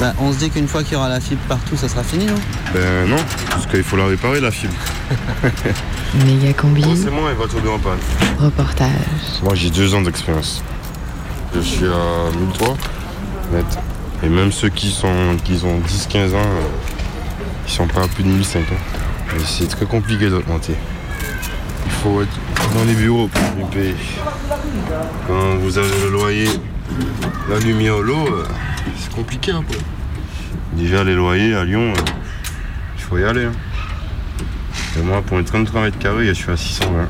Bah, on se dit qu'une fois qu'il y aura la fibre partout, ça sera fini, non? Ben non, parce qu'il faut la réparer, la fibre. (laughs) Méga combi, Forcément, elle va tomber en panne. reportage. Moi, j'ai deux ans d'expérience. Je suis à 1003 net. Et même ceux qui, sont, qui ont 10-15 ans, euh, ils sont pas à plus de 1005 ans. Et c'est très compliqué d'augmenter. Il faut être dans les bureaux pour payer. Quand vous avez le loyer, la lumière, l'eau, euh, c'est compliqué un peu. Déjà, les loyers à Lyon, euh, il faut y aller. hein. Moi, pour les 33 mètres carrés, je suis à 620.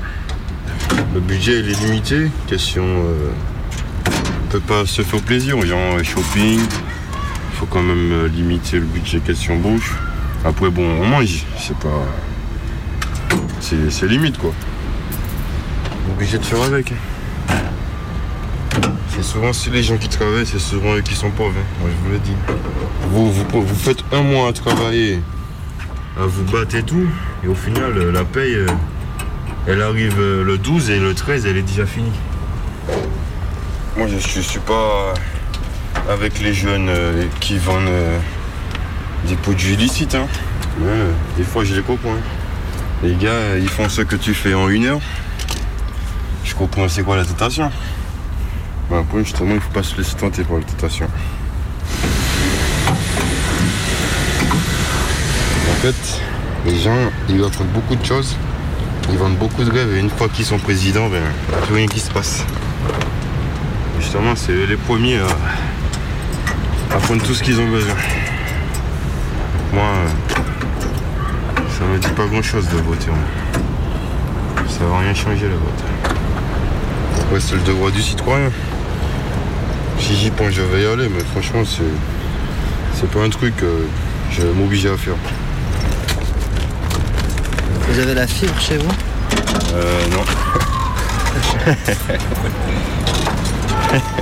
Le budget il est limité, question. euh, on peut pas se faire plaisir, genre euh, shopping. Il faut quand même euh, limiter le budget question bouche. Après bon on mange, c'est pas. C'est c'est limite quoi. Obligé de faire avec. hein. C'est souvent si les gens qui travaillent, c'est souvent eux qui sont pauvres, hein. moi je vous le dis. Vous, vous, vous faites un mois à travailler, à vous battre et tout, et au final euh, la paye. euh, elle arrive euh, le 12 et le 13, elle est déjà finie. Moi, je suis pas avec les jeunes euh, qui vendent euh, des produits illicites. hein. Euh, des fois, je les comprends. hein. Les gars, euh, ils font ce que tu fais en une heure. Je comprends c'est quoi la tentation? Ben, après, justement, il faut pas se laisser tenter par la tentation. Fait, les gens, ils apprennent beaucoup de choses. Ils vendent beaucoup de rêves et une fois qu'ils sont présidents, ben, il n'y a plus rien qui se passe. Justement, c'est les premiers à, à prendre tout ce qu'ils ont besoin. Moi, euh, ça me dit pas grand chose de voter. Ça va rien changer le vote. Après, c'est le devoir du citoyen? Si j'y pense, je vais y aller, mais franchement, c'est pas un truc que je vais m'obliger à faire. Vous avez la fibre chez vous Euh, non. (laughs)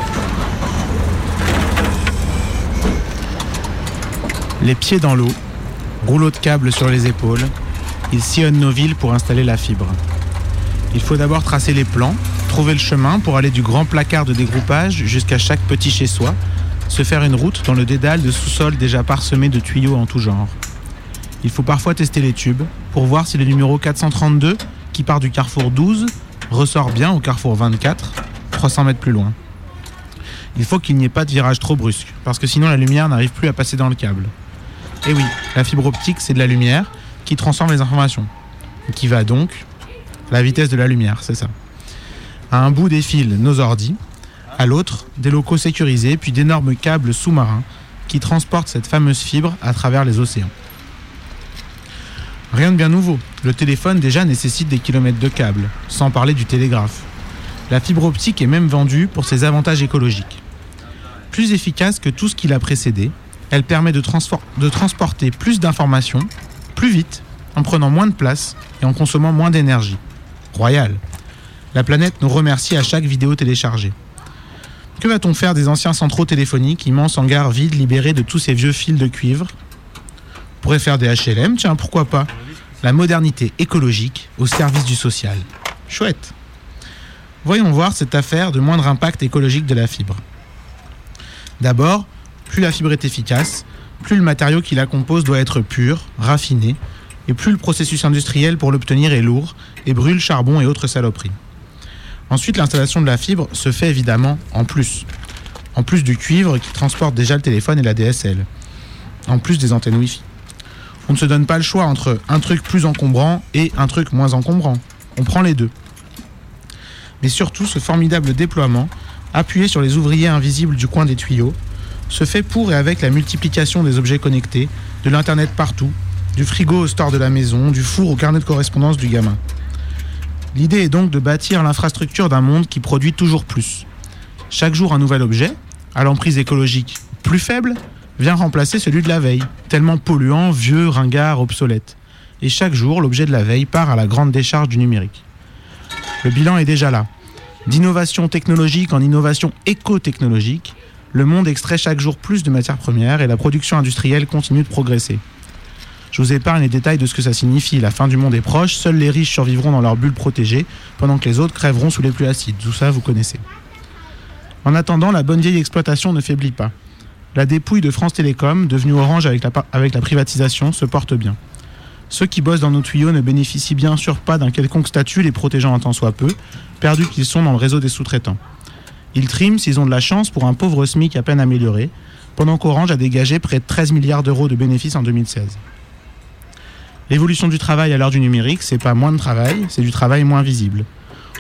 Les pieds dans l'eau, rouleau de câble sur les épaules, ils sillonnent nos villes pour installer la fibre. Il faut d'abord tracer les plans, trouver le chemin pour aller du grand placard de dégroupage jusqu'à chaque petit chez soi, se faire une route dans le dédale de sous-sol déjà parsemé de tuyaux en tout genre. Il faut parfois tester les tubes pour voir si le numéro 432, qui part du carrefour 12, ressort bien au carrefour 24, 300 mètres plus loin. Il faut qu'il n'y ait pas de virage trop brusque, parce que sinon la lumière n'arrive plus à passer dans le câble. Et oui, la fibre optique, c'est de la lumière qui transforme les informations, qui va donc la vitesse de la lumière, c'est ça. À un bout des fils, nos ordis, à l'autre, des locaux sécurisés, puis d'énormes câbles sous-marins qui transportent cette fameuse fibre à travers les océans. Rien de bien nouveau. Le téléphone déjà nécessite des kilomètres de câbles, sans parler du télégraphe. La fibre optique est même vendue pour ses avantages écologiques. Plus efficace que tout ce qui l'a précédé, elle permet de, transporter plus d'informations, plus vite, en prenant moins de place et en consommant moins d'énergie. Royal. La planète nous remercie à chaque vidéo téléchargée. Que va-t-on faire des anciens centraux téléphoniques, immenses hangars vides libérés de tous ces vieux fils de cuivre? Pourrait faire des HLM, tiens, pourquoi pas La modernité écologique au service du social. Chouette. Voyons voir cette affaire de moindre impact écologique de la fibre. D'abord, plus la fibre est efficace, plus le matériau qui la compose doit être pur, raffiné, et plus le processus industriel pour l'obtenir est lourd et brûle charbon et autres saloperies. Ensuite, l'installation de la fibre se fait évidemment en plus. En plus du cuivre qui transporte déjà le téléphone et la DSL. En plus des antennes Wi-Fi. On ne se donne pas le choix entre un truc plus encombrant et un truc moins encombrant. On prend les deux. Mais surtout, ce formidable déploiement, appuyé sur les ouvriers invisibles du coin des tuyaux, se fait pour et avec la multiplication des objets connectés, de l'Internet partout, du frigo au store de la maison, du four au carnet de correspondance du gamin. L'idée est donc de bâtir l'infrastructure d'un monde qui produit toujours plus. Chaque jour un nouvel objet, à l'emprise écologique plus faible, vient remplacer celui de la veille, tellement polluant, vieux, ringard, obsolète. Et chaque jour, l'objet de la veille part à la grande décharge du numérique. Le bilan est déjà là. D'innovation technologique en innovation éco-technologique, le monde extrait chaque jour plus de matières premières et la production industrielle continue de progresser. Je vous épargne les détails de ce que ça signifie. La fin du monde est proche, seuls les riches survivront dans leur bulle protégée, pendant que les autres crèveront sous les pluies acides. Tout ça, vous connaissez. En attendant, la bonne vieille exploitation ne faiblit pas. La dépouille de France Télécom, devenue Orange avec la, privatisation, se porte bien. Ceux qui bossent dans nos tuyaux ne bénéficient bien sûr pas d'un quelconque statut les protégeant un tant soit peu, perdus qu'ils sont dans le réseau des sous-traitants. Ils triment s'ils ont de la chance pour un pauvre SMIC à peine amélioré, pendant qu'Orange a dégagé près de 13 milliards d'euros de bénéfices en 2016. L'évolution du travail à l'heure du numérique, c'est pas moins de travail, c'est du travail moins visible.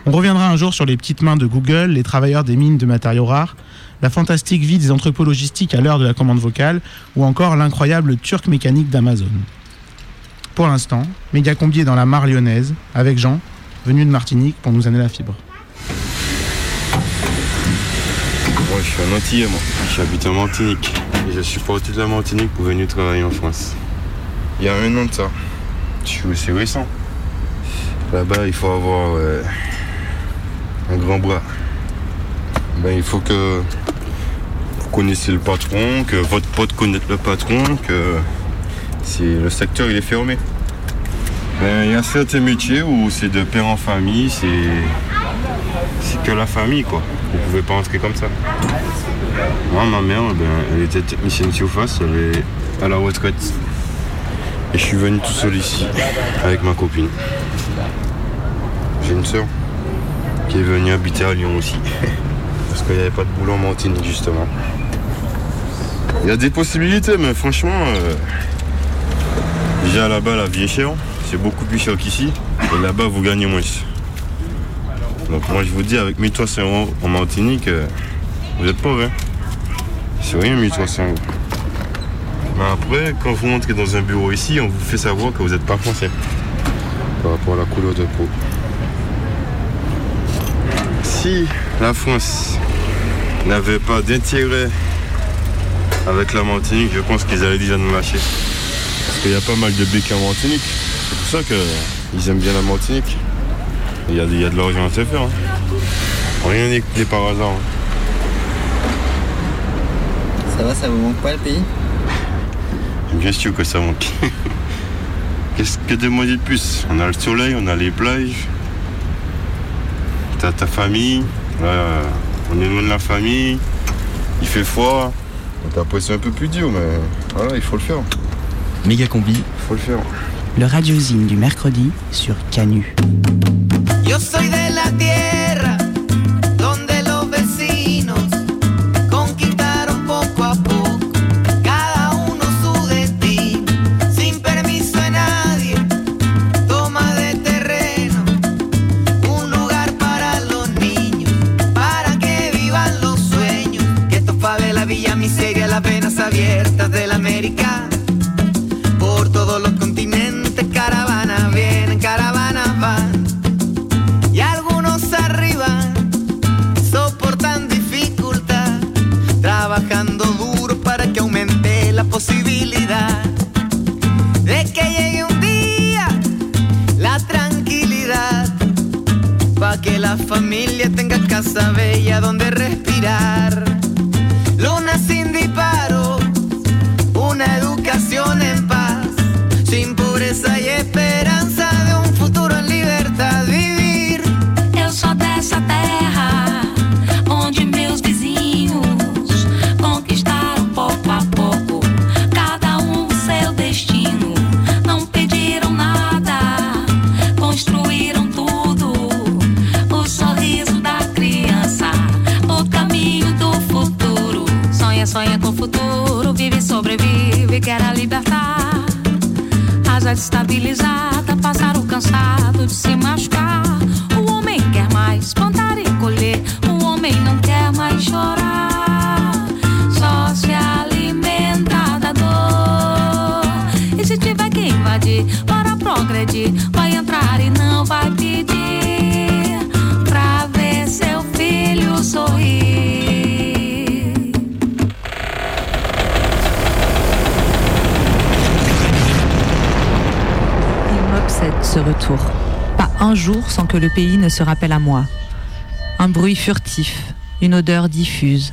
On reviendra un jour sur les petites mains de Google, les travailleurs des mines de matériaux rares, la fantastique vie des entrepôts logistiques à l'heure de la commande vocale, ou encore l'incroyable turc mécanique d'Amazon. Pour l'instant, Mégacombi est dans la mare lyonnaise, avec Jean, venu de Martinique pour nous amener la fibre. Moi, je suis un Antillais, moi. J'habite en Martinique. Et je suis parti de la Martinique pour venir travailler en France. Il y a un an de ça. Je suis aussi récent. Là-bas, il faut avoir euh, un grand bras. Ben, il faut que vous connaissiez le patron, que votre pote connaisse le patron, que si le secteur il est fermé. Ben, il y a certains métiers où c'est de père en famille, c'est c'est que la famille quoi. Vous pouvez pas entrer comme ça. Moi, ma mère, ben, elle était technicienne surface, elle est à la retraite. Et je suis venu tout seul ici, avec ma copine. J'ai une soeur qui est venue habiter à Lyon aussi. (laughs) Parce qu'il n'y avait pas de boulot en Martinique, justement. Il y a des possibilités, mais franchement, euh, déjà là-bas, la vie est chère. C'est beaucoup plus cher qu'ici. Et là-bas, vous gagnez moins. Donc moi, je vous dis, avec 1300 euros en Martinique, euh, vous êtes pauvre. Hein C'est rien, 1300 euros. Mais après, quand vous rentrez dans un bureau ici, on vous fait savoir que vous n'êtes pas français. Par rapport à la couleur de peau. Si la France n'avait pas d'intérêt avec la Martinique, je pense qu'ils allaient déjà nous lâcher. Parce qu'il y a pas mal de béquets en Martinique. C'est pour ça qu'ils aiment bien la Martinique. Il y a, il y a de l'argent à se faire. hein. Rien n'est n'est par hasard. hein. Ça va, ça vous manque pas le pays? Bien sûr que ça manque. (laughs) Qu'est-ce que demander de plus? On a le soleil, on a les plages. T'as ta famille. Là, on est loin de la famille. Il fait froid. Après c'est un peu plus dur, mais voilà, il faut le faire. Méga combi. Il faut le faire. Le radiozine du mercredi sur Canu. Yo soy de la tierra une odeur diffuse,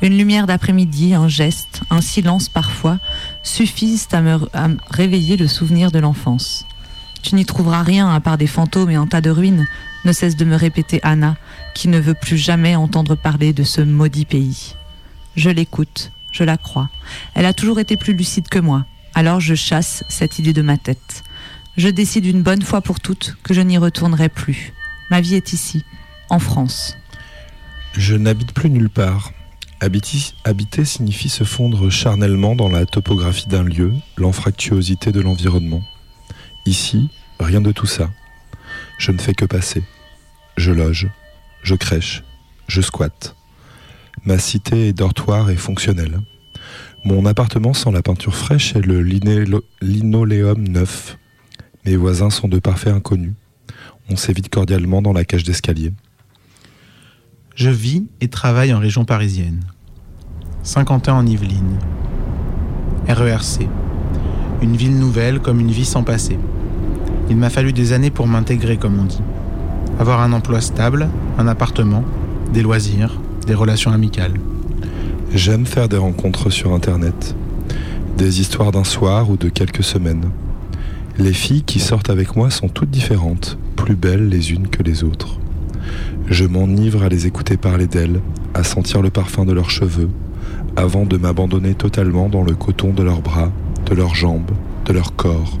une lumière d'après-midi, un geste, un silence parfois, suffisent à me, à réveiller le souvenir de l'enfance. Tu n'y trouveras rien à part des fantômes et un tas de ruines, ne cesse de me répéter Anna, qui ne veut plus jamais entendre parler de ce maudit pays. Je l'écoute, je la crois. Elle a toujours été plus lucide que moi, alors je chasse cette idée de ma tête. Je décide une bonne fois pour toutes que je n'y retournerai plus. Ma vie est ici, en France. Je n'habite plus nulle part. Habiter signifie se fondre charnellement dans la topographie d'un lieu, l'anfractuosité de l'environnement. Ici, rien de tout ça. Je ne fais que passer. Je loge, je crèche, je squatte. Ma cité et dortoir est fonctionnelle. Mon appartement sent la peinture fraîche et le linoléum neuf. Mes voisins sont de parfaits inconnus. On s'évite cordialement dans la cage d'escalier. Je vis et travaille en région parisienne. 50 ans en Yvelines. RERC. Une ville nouvelle comme une vie sans passé. Il m'a fallu des années pour m'intégrer, comme on dit. Avoir un emploi stable, un appartement, des loisirs, des relations amicales. J'aime faire des rencontres sur Internet. Des histoires d'un soir ou de quelques semaines. Les filles qui sortent avec moi sont toutes différentes, plus belles les unes que les autres. Je m'enivre à les écouter parler d'elles, à sentir le parfum de leurs cheveux, avant de m'abandonner totalement dans le coton de leurs bras, de leurs jambes, de leur corps.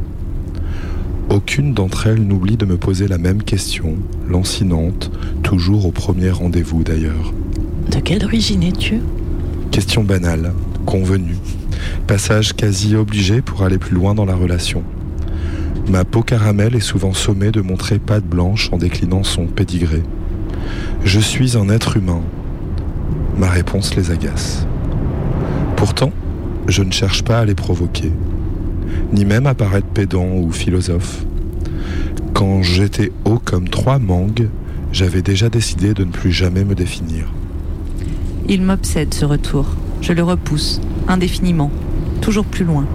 Aucune d'entre elles n'oublie de me poser la même question, lancinante, toujours au premier rendez-vous d'ailleurs. De quelle origine es-tu? Question banale, convenue, passage quasi obligé pour aller plus loin dans la relation. Ma peau caramel est souvent sommée de montrer patte blanche en déclinant son pédigré. Je suis un être humain. Ma réponse les agace. Pourtant, je ne cherche pas à les provoquer, ni même à paraître pédant ou philosophe. Quand j'étais haut comme trois mangues, j'avais déjà décidé de ne plus jamais me définir. Il m'obsède ce retour. Je le repousse, indéfiniment, toujours plus loin.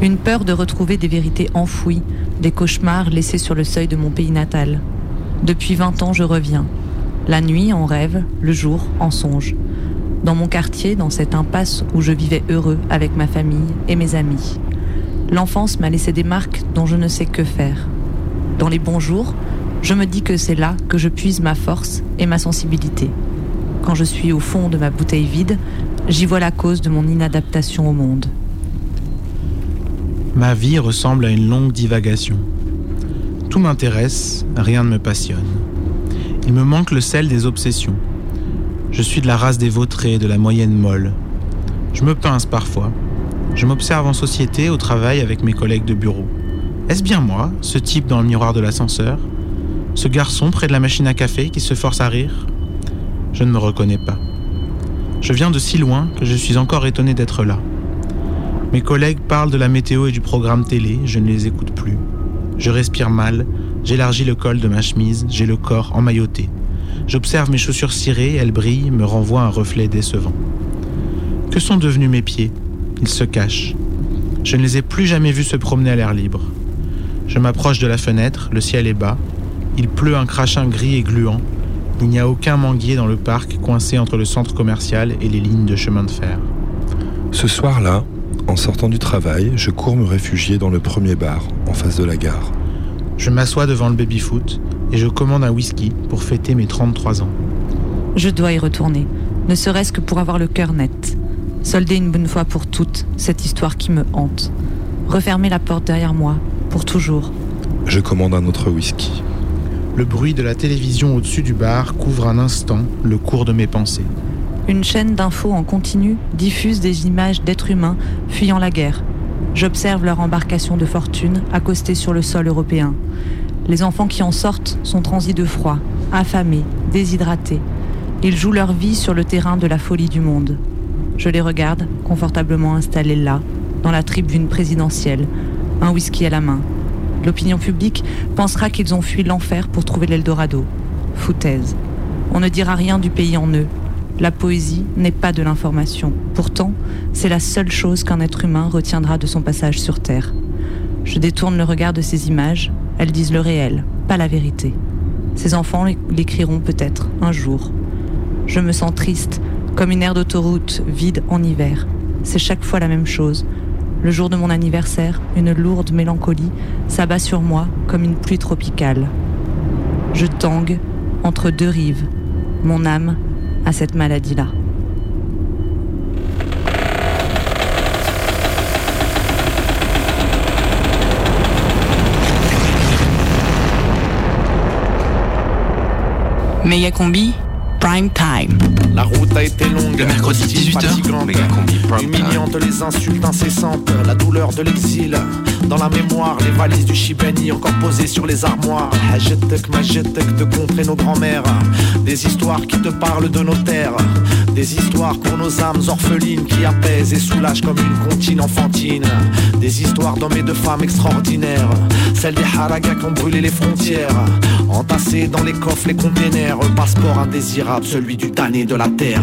Une peur de retrouver des vérités enfouies, des cauchemars laissés sur le seuil de mon pays natal. Depuis 20 ans, je reviens. La nuit, en rêve, le jour, en songe. Dans mon quartier, dans cette impasse où je vivais heureux avec ma famille et mes amis. L'enfance m'a laissé des marques dont je ne sais que faire. Dans les bons jours, je me dis que c'est là que je puise ma force et ma sensibilité. Quand je suis au fond de ma bouteille vide, j'y vois la cause de mon inadaptation au monde. Ma vie ressemble à une longue divagation. Tout m'intéresse, rien ne me passionne. Il me manque le sel des obsessions. Je suis de la race des vautrés, de la moyenne molle. Je me pince parfois. Je m'observe en société, au travail, avec mes collègues de bureau. Est-ce bien moi, ce type dans le miroir de l'ascenseur? Ce garçon près de la machine à café qui se force à rire? Je ne me reconnais pas. Je viens de si loin que je suis encore étonné d'être là. Mes collègues parlent de la météo et du programme télé, je ne les écoute plus. Je respire mal, j'élargis le col de ma chemise, j'ai le corps emmailloté. J'observe mes chaussures cirées, elles brillent, me renvoient un reflet décevant. Que sont devenus mes pieds? Ils se cachent. Je ne les ai plus jamais vus se promener à l'air libre. Je m'approche de la fenêtre, le ciel est bas. Il pleut un crachin gris et gluant. Il n'y a aucun manguier dans le parc coincé entre le centre commercial et les lignes de chemin de fer. Ce soir-là, en sortant du travail, je cours me réfugier dans le premier bar, en face de la gare. Je m'assois devant le baby-foot et je commande un whisky pour fêter mes 33 ans. Je dois y retourner, ne serait-ce que pour avoir le cœur net. Solder une bonne fois pour toutes cette histoire qui me hante. Refermer la porte derrière moi, pour toujours. Je commande un autre whisky. Le bruit de la télévision au-dessus du bar couvre un instant le cours de mes pensées. Une chaîne d'infos en continu diffuse des images d'êtres humains fuyant la guerre. J'observe leur embarcation de fortune accostée sur le sol européen. Les enfants qui en sortent sont transis de froid, affamés, déshydratés. Ils jouent leur vie sur le terrain de la folie du monde. Je les regarde, confortablement installés là, dans la tribune présidentielle, un whisky à la main. L'opinion publique pensera qu'ils ont fui l'enfer pour trouver l'Eldorado. Foutaise. On ne dira rien du pays en eux. La poésie n'est pas de l'information. Pourtant, c'est la seule chose qu'un être humain retiendra de son passage sur Terre. Je détourne le regard de ces images. Elles disent le réel, pas la vérité. Ces enfants l'écriront peut-être un jour. Je me sens triste, comme une aire d'autoroute vide en hiver. C'est chaque fois la même chose. Le jour de mon anniversaire, une lourde mélancolie s'abat sur moi comme une pluie tropicale. Je tangue entre deux rives. Mon âme a cette maladie-là. Méga combi, prime time. La route a été longue, Le mercredi, hostile, 18 heures, fatigante, méga combi, prime time. humiliante, les insultes incessantes, la douleur de l'exil. Dans la mémoire, les valises du Chibani encore posées sur les armoires. Hajetek, majetek de contrer nos grands-mères. Des histoires qui te parlent de nos terres. Des histoires pour nos âmes orphelines qui apaisent et soulagent comme une comptine enfantine. Des histoires d'hommes et de femmes extraordinaires. Celles des haragas qui ont brûlé les frontières. Entassées dans les coffres, les containers. Passeport indésirable, celui du damné de la terre.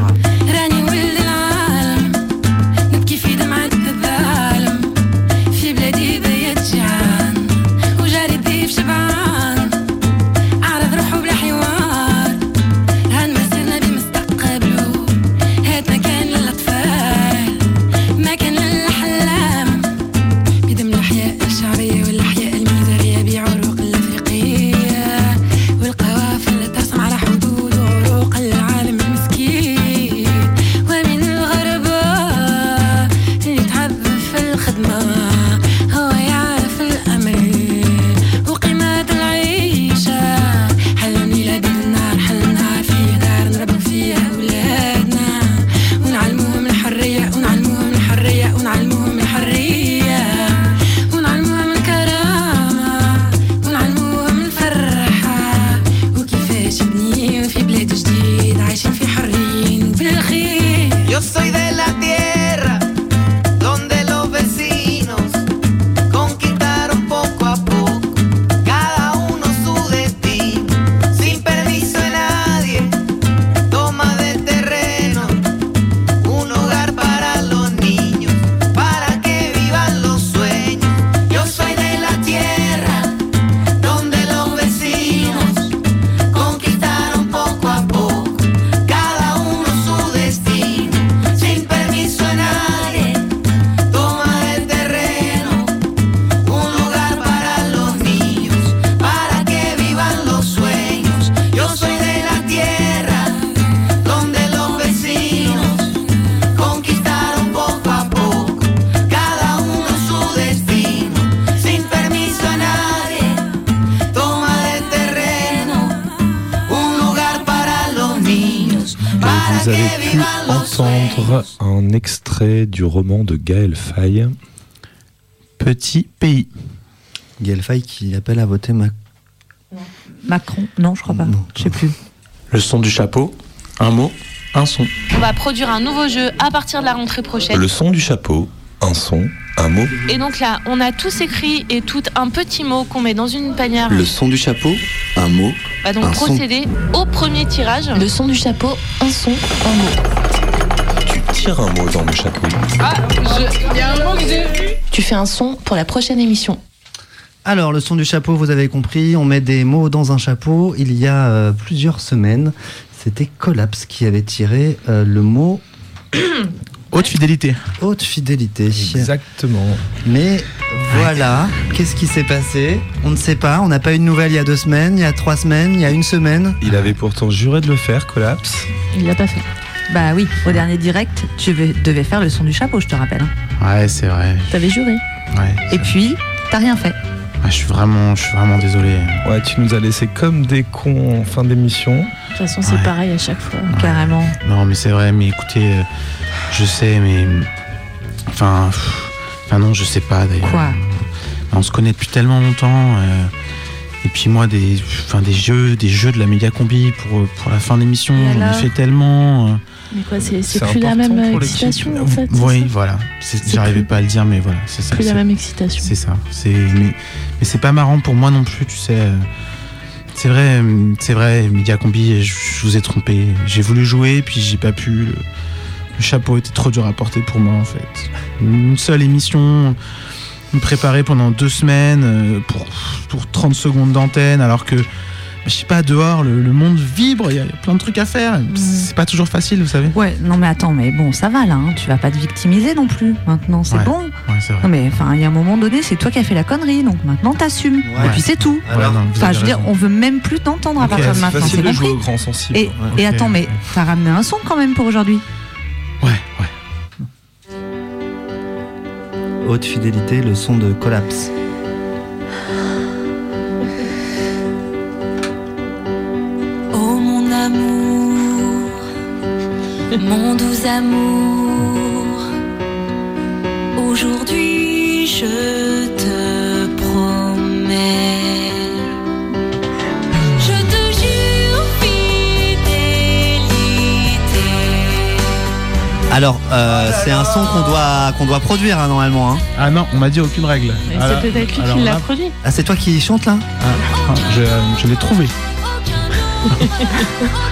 Entendre un extrait du roman de Gaël Faye. Petit pays. Gaël Faye qui appelle à voter Macron. Macron Non, je crois pas. Je sais plus. Le son du chapeau, un mot, un son. On va produire un nouveau jeu à partir de la rentrée prochaine. Le son du chapeau, un son, un mot. Et donc là, on a tous écrit et tout un petit mot qu'on met dans une panière. Le son du chapeau, un mot. va donc un son. procéder au premier tirage. Le son du chapeau, un son, un mot. Tu tires un mot dans le chapeau. Ah, il y a un mot que j'ai vu. Tu fais un son pour la prochaine émission. Alors, le son du chapeau, vous avez compris, on met des mots dans un chapeau. Il y a euh, plusieurs semaines, c'était Collapse qui avait tiré euh, le mot (coughs) Haute fidélité. haute fidélité. Exactement. Mais voilà, qu'est-ce qui s'est passé? On ne sait pas, on n'a pas eu de nouvelles il y a deux semaines, il y a trois semaines, il y a une semaine. Il avait pourtant juré de le faire, Collapse. Il l'a pas fait. Bah oui, au dernier direct, tu devais faire le son du chapeau, je te rappelle. Ouais, c'est vrai. T'avais juré. Ouais. Et puis, t'as rien fait. Ah, je suis vraiment, je suis vraiment désolé. Ouais, tu nous as laissé comme des cons en fin d'émission. De toute façon, c'est pareil à chaque fois. Carrément. Non, mais c'est vrai, mais écoutez, euh, je sais, mais. Enfin. pff, Enfin, non, je sais pas d'ailleurs. Quoi? On se connaît depuis tellement longtemps. euh, et puis moi, des, enfin, des jeux, des jeux de la méga combi pour, pour la fin d'émission, j'en ai fait tellement. euh, quoi, c'est plus la même excitation en fait. Oui, voilà. J'arrivais pas à le dire, mais voilà, c'est ça. Plus la même excitation. C'est ça. Mais, mais c'est pas marrant pour moi non plus, tu sais. euh, C'est vrai, euh, c'est vrai, Media Combi, je, je vous ai trompé. J'ai voulu jouer, puis j'ai pas pu. Le, le chapeau était trop dur à porter pour moi en fait. Une seule émission, me préparer pendant deux semaines euh, pour, pour 30 secondes d'antenne, alors que je sais pas, dehors, le, le monde vibre, il y, a il y a plein de trucs à faire. C'est pas toujours facile, vous savez. Ouais, non mais attends, mais bon, ça va là, hein, tu vas pas te victimiser non plus. Maintenant, c'est Ouais. bon. Ouais, c'est vrai. Non mais enfin, il y a un moment donné, c'est toi qui as fait la connerie, donc maintenant t'assumes. Et puis c'est tout. Ouais, non, Enfin, je veux dire, on veut même plus t'entendre à partir de c'est maintenant. facile c'est de jouer au grand sensible. Et, Ouais. et attends, mais t'as ramené un son quand même pour aujourd'hui. Haute fidélité, le son de Collapse. Mon doux amour, aujourd'hui je te promets, je te jure fidélité. Alors, euh, c'est un son qu'on doit, qu'on doit produire hein, normalement. hein. Ah non, on m'a dit aucune règle. C'est peut-être lui qui l'a produit. Ah, c'est toi qui chante là? Ah, je, je l'ai trouvé. (laughs)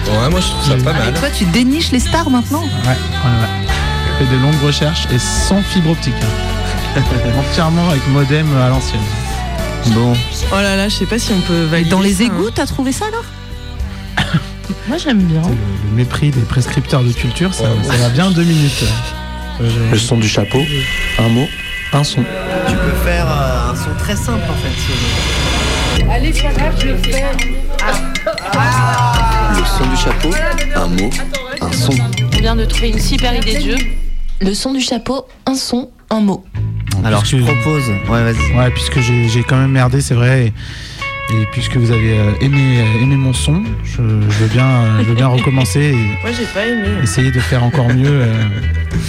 Ouais, moi je trouve ça pas mal. Et toi, tu déniches les stars maintenant? Ouais, ouais, ouais. J'ai fait de longues recherches et sans fibre optique. hein. (laughs) Entièrement avec modem à l'ancienne. Bon. Oh là là, je sais pas si on peut valider. Dans les ça, hein. égouts, t'as trouvé ça alors? (laughs) Moi, j'aime bien. Le, le mépris des prescripteurs de culture, ça, ça va bien deux minutes. Euh, Le son du chapeau, un mot, un son. Tu peux faire euh, un son très simple en fait. si on veut. Allez, pas grave, je le fais. Le son du chapeau, un mot, un son. On vient de trouver une super idée de jeu. Le son du chapeau, un son, un mot. Alors, je propose. Ouais, vas-y. Ouais, puisque j'ai quand même merdé, c'est vrai. Et, et puisque vous avez euh, aimé, euh, aimé mon son, je, je veux bien, euh, je veux bien recommencer et (laughs) Moi, j'ai pas aimé. essayer de faire encore mieux euh,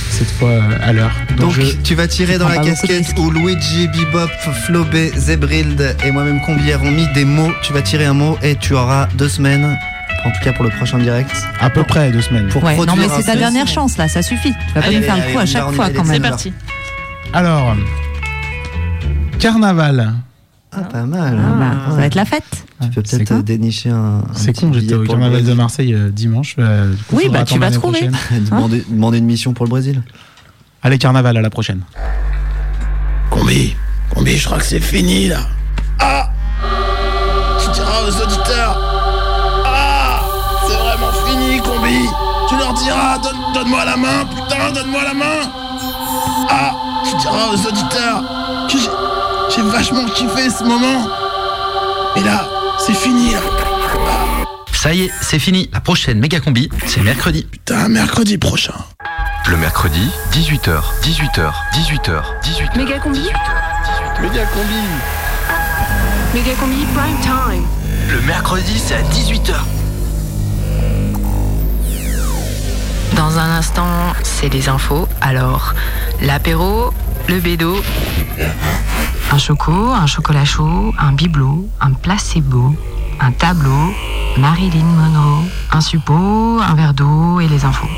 cette fois euh, à l'heure. Donc, je- tu vas tirer dans la casquette où Luigi, Bebop, Flobé, Zebrild et moi-même Combi avons mis des mots. Tu vas tirer un mot et tu auras deux semaines, en tout cas pour le prochain direct. à peu près deux semaines. Pour Ouais, non mais c'est ta son. dernière chance là, ça suffit. Tu vas pas nous faire allez, le coup allez, à chaque fois quand même. C'est parti. Alors, carnaval. Ah, pas mal. Ah, bah, ça va être la fête. Tu peux peut-être dénicher un. un C'est con, j'étais au carnaval de. Marseille euh, dimanche. euh, coup, Oui, bah, tu vas trouver. (laughs) demander, demander une mission pour le Brésil. Allez, carnaval à la prochaine. Combi, Combi, je crois que c'est fini là. Ah Diras, donne, donne-moi la main, putain, donne-moi la main. Ah Tu diras aux auditeurs que j'ai, j'ai vachement kiffé ce moment. Et là, c'est fini là. Ça y est, c'est fini. La prochaine méga combi, c'est mercredi. Putain, mercredi prochain. Le mercredi, 18h, 18h, 18h, 18h. Méga combi Méga Combi. Méga combi prime time. Le mercredi, c'est à 18h. Dans un instant, c'est les infos. Alors, l'apéro, le bédo, un choco, un chocolat chaud, un bibelot, un placebo, un tableau, Marilyn Monroe, un suppôt, un verre d'eau et les infos.